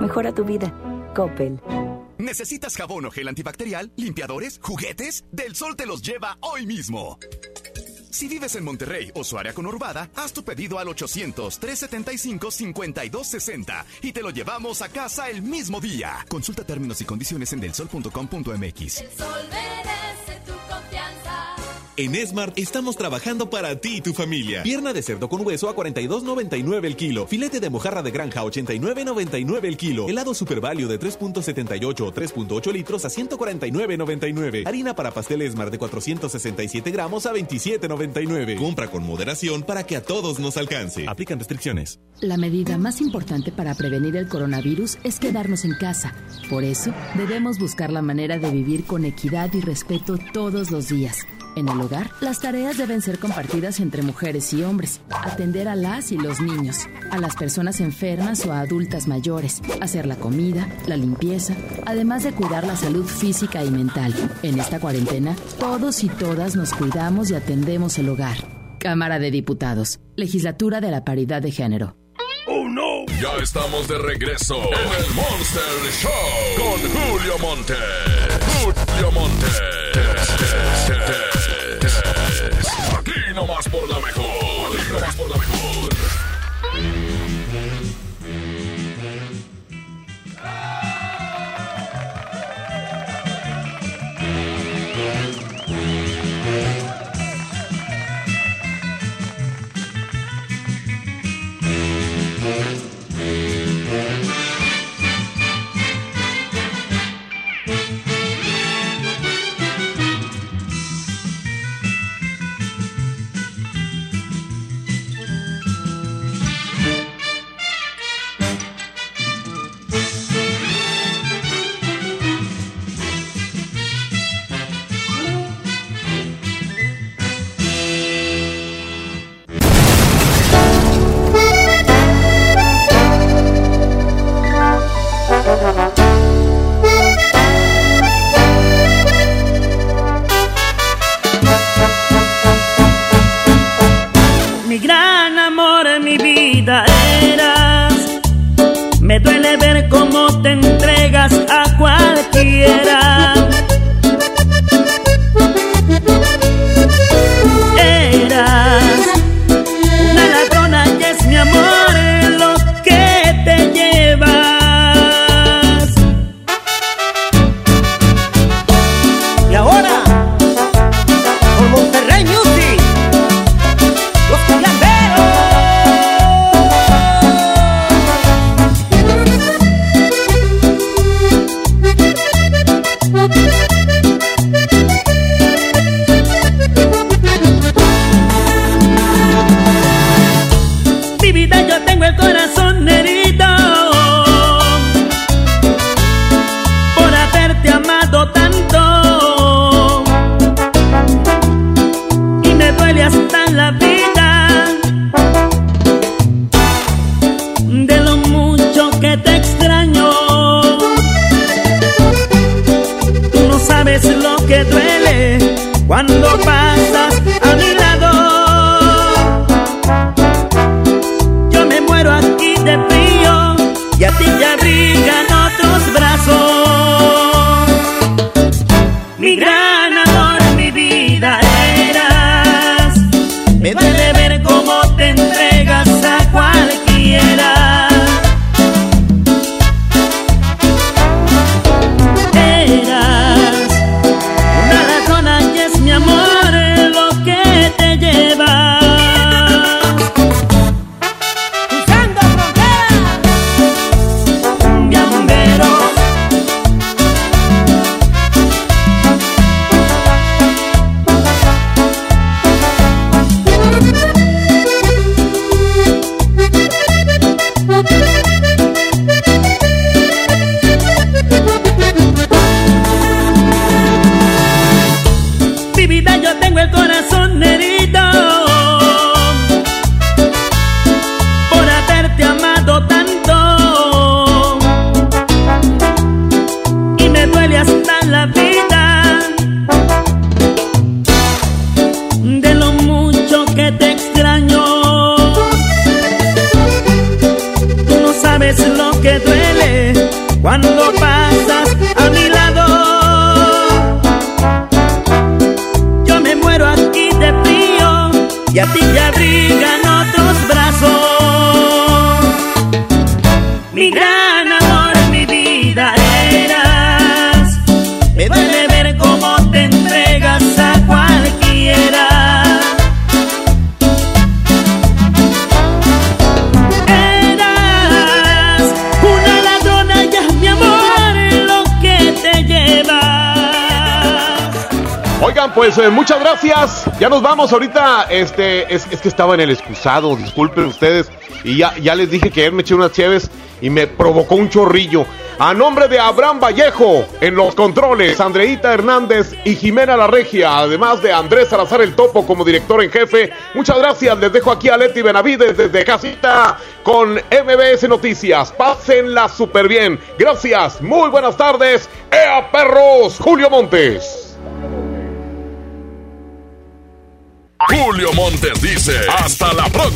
Mejora tu vida. Coppel. ¿Necesitas jabón o gel antibacterial, limpiadores, juguetes? Del Sol te los lleva hoy mismo. Si vives en Monterrey o su área conurbada, haz tu pedido al 800-375-5260 y te lo llevamos a casa el mismo día. Consulta términos y condiciones en delsol.com.mx. El sol merece. En Smart estamos trabajando para ti y tu familia. Pierna de cerdo con hueso a 42.99 el kilo. Filete de mojarra de granja a 89.99 el kilo. Helado Super Value de 3.78 o 3.8 litros a 149.99. Harina para pastel Smart de 467 gramos a 27.99. Compra con moderación para que a todos nos alcance. Aplican restricciones. La medida más importante para prevenir el coronavirus es quedarnos en casa. Por eso, debemos buscar la manera de vivir con equidad y respeto todos los días. En el hogar, las tareas deben ser compartidas entre mujeres y hombres. Atender a las y los niños, a las personas enfermas o a adultas mayores, hacer la comida, la limpieza, además de cuidar la salud física y mental. En esta cuarentena, todos y todas nos cuidamos y atendemos el hogar. Cámara de Diputados, Legislatura de la Paridad de Género. ¡Oh, no! Ya estamos de regreso en el Monster Show con Julio Monte. Julio Monte. Nomás por por la mejor. Ahorita. Este, es, que estaba en el excusado, disculpen ustedes. Y ya, ya les dije que me eché unas chéves y me provocó un chorrillo. A nombre de Abraham Vallejo en los controles, Andreita Hernández y Jimena La Regia, además de Andrés Salazar el Topo como director en jefe. Muchas gracias. Les dejo aquí a Leti Benavides desde casita con MBS Noticias. Pásenla súper bien. Gracias. Muy buenas tardes. ¡Ea perros! Julio Montes.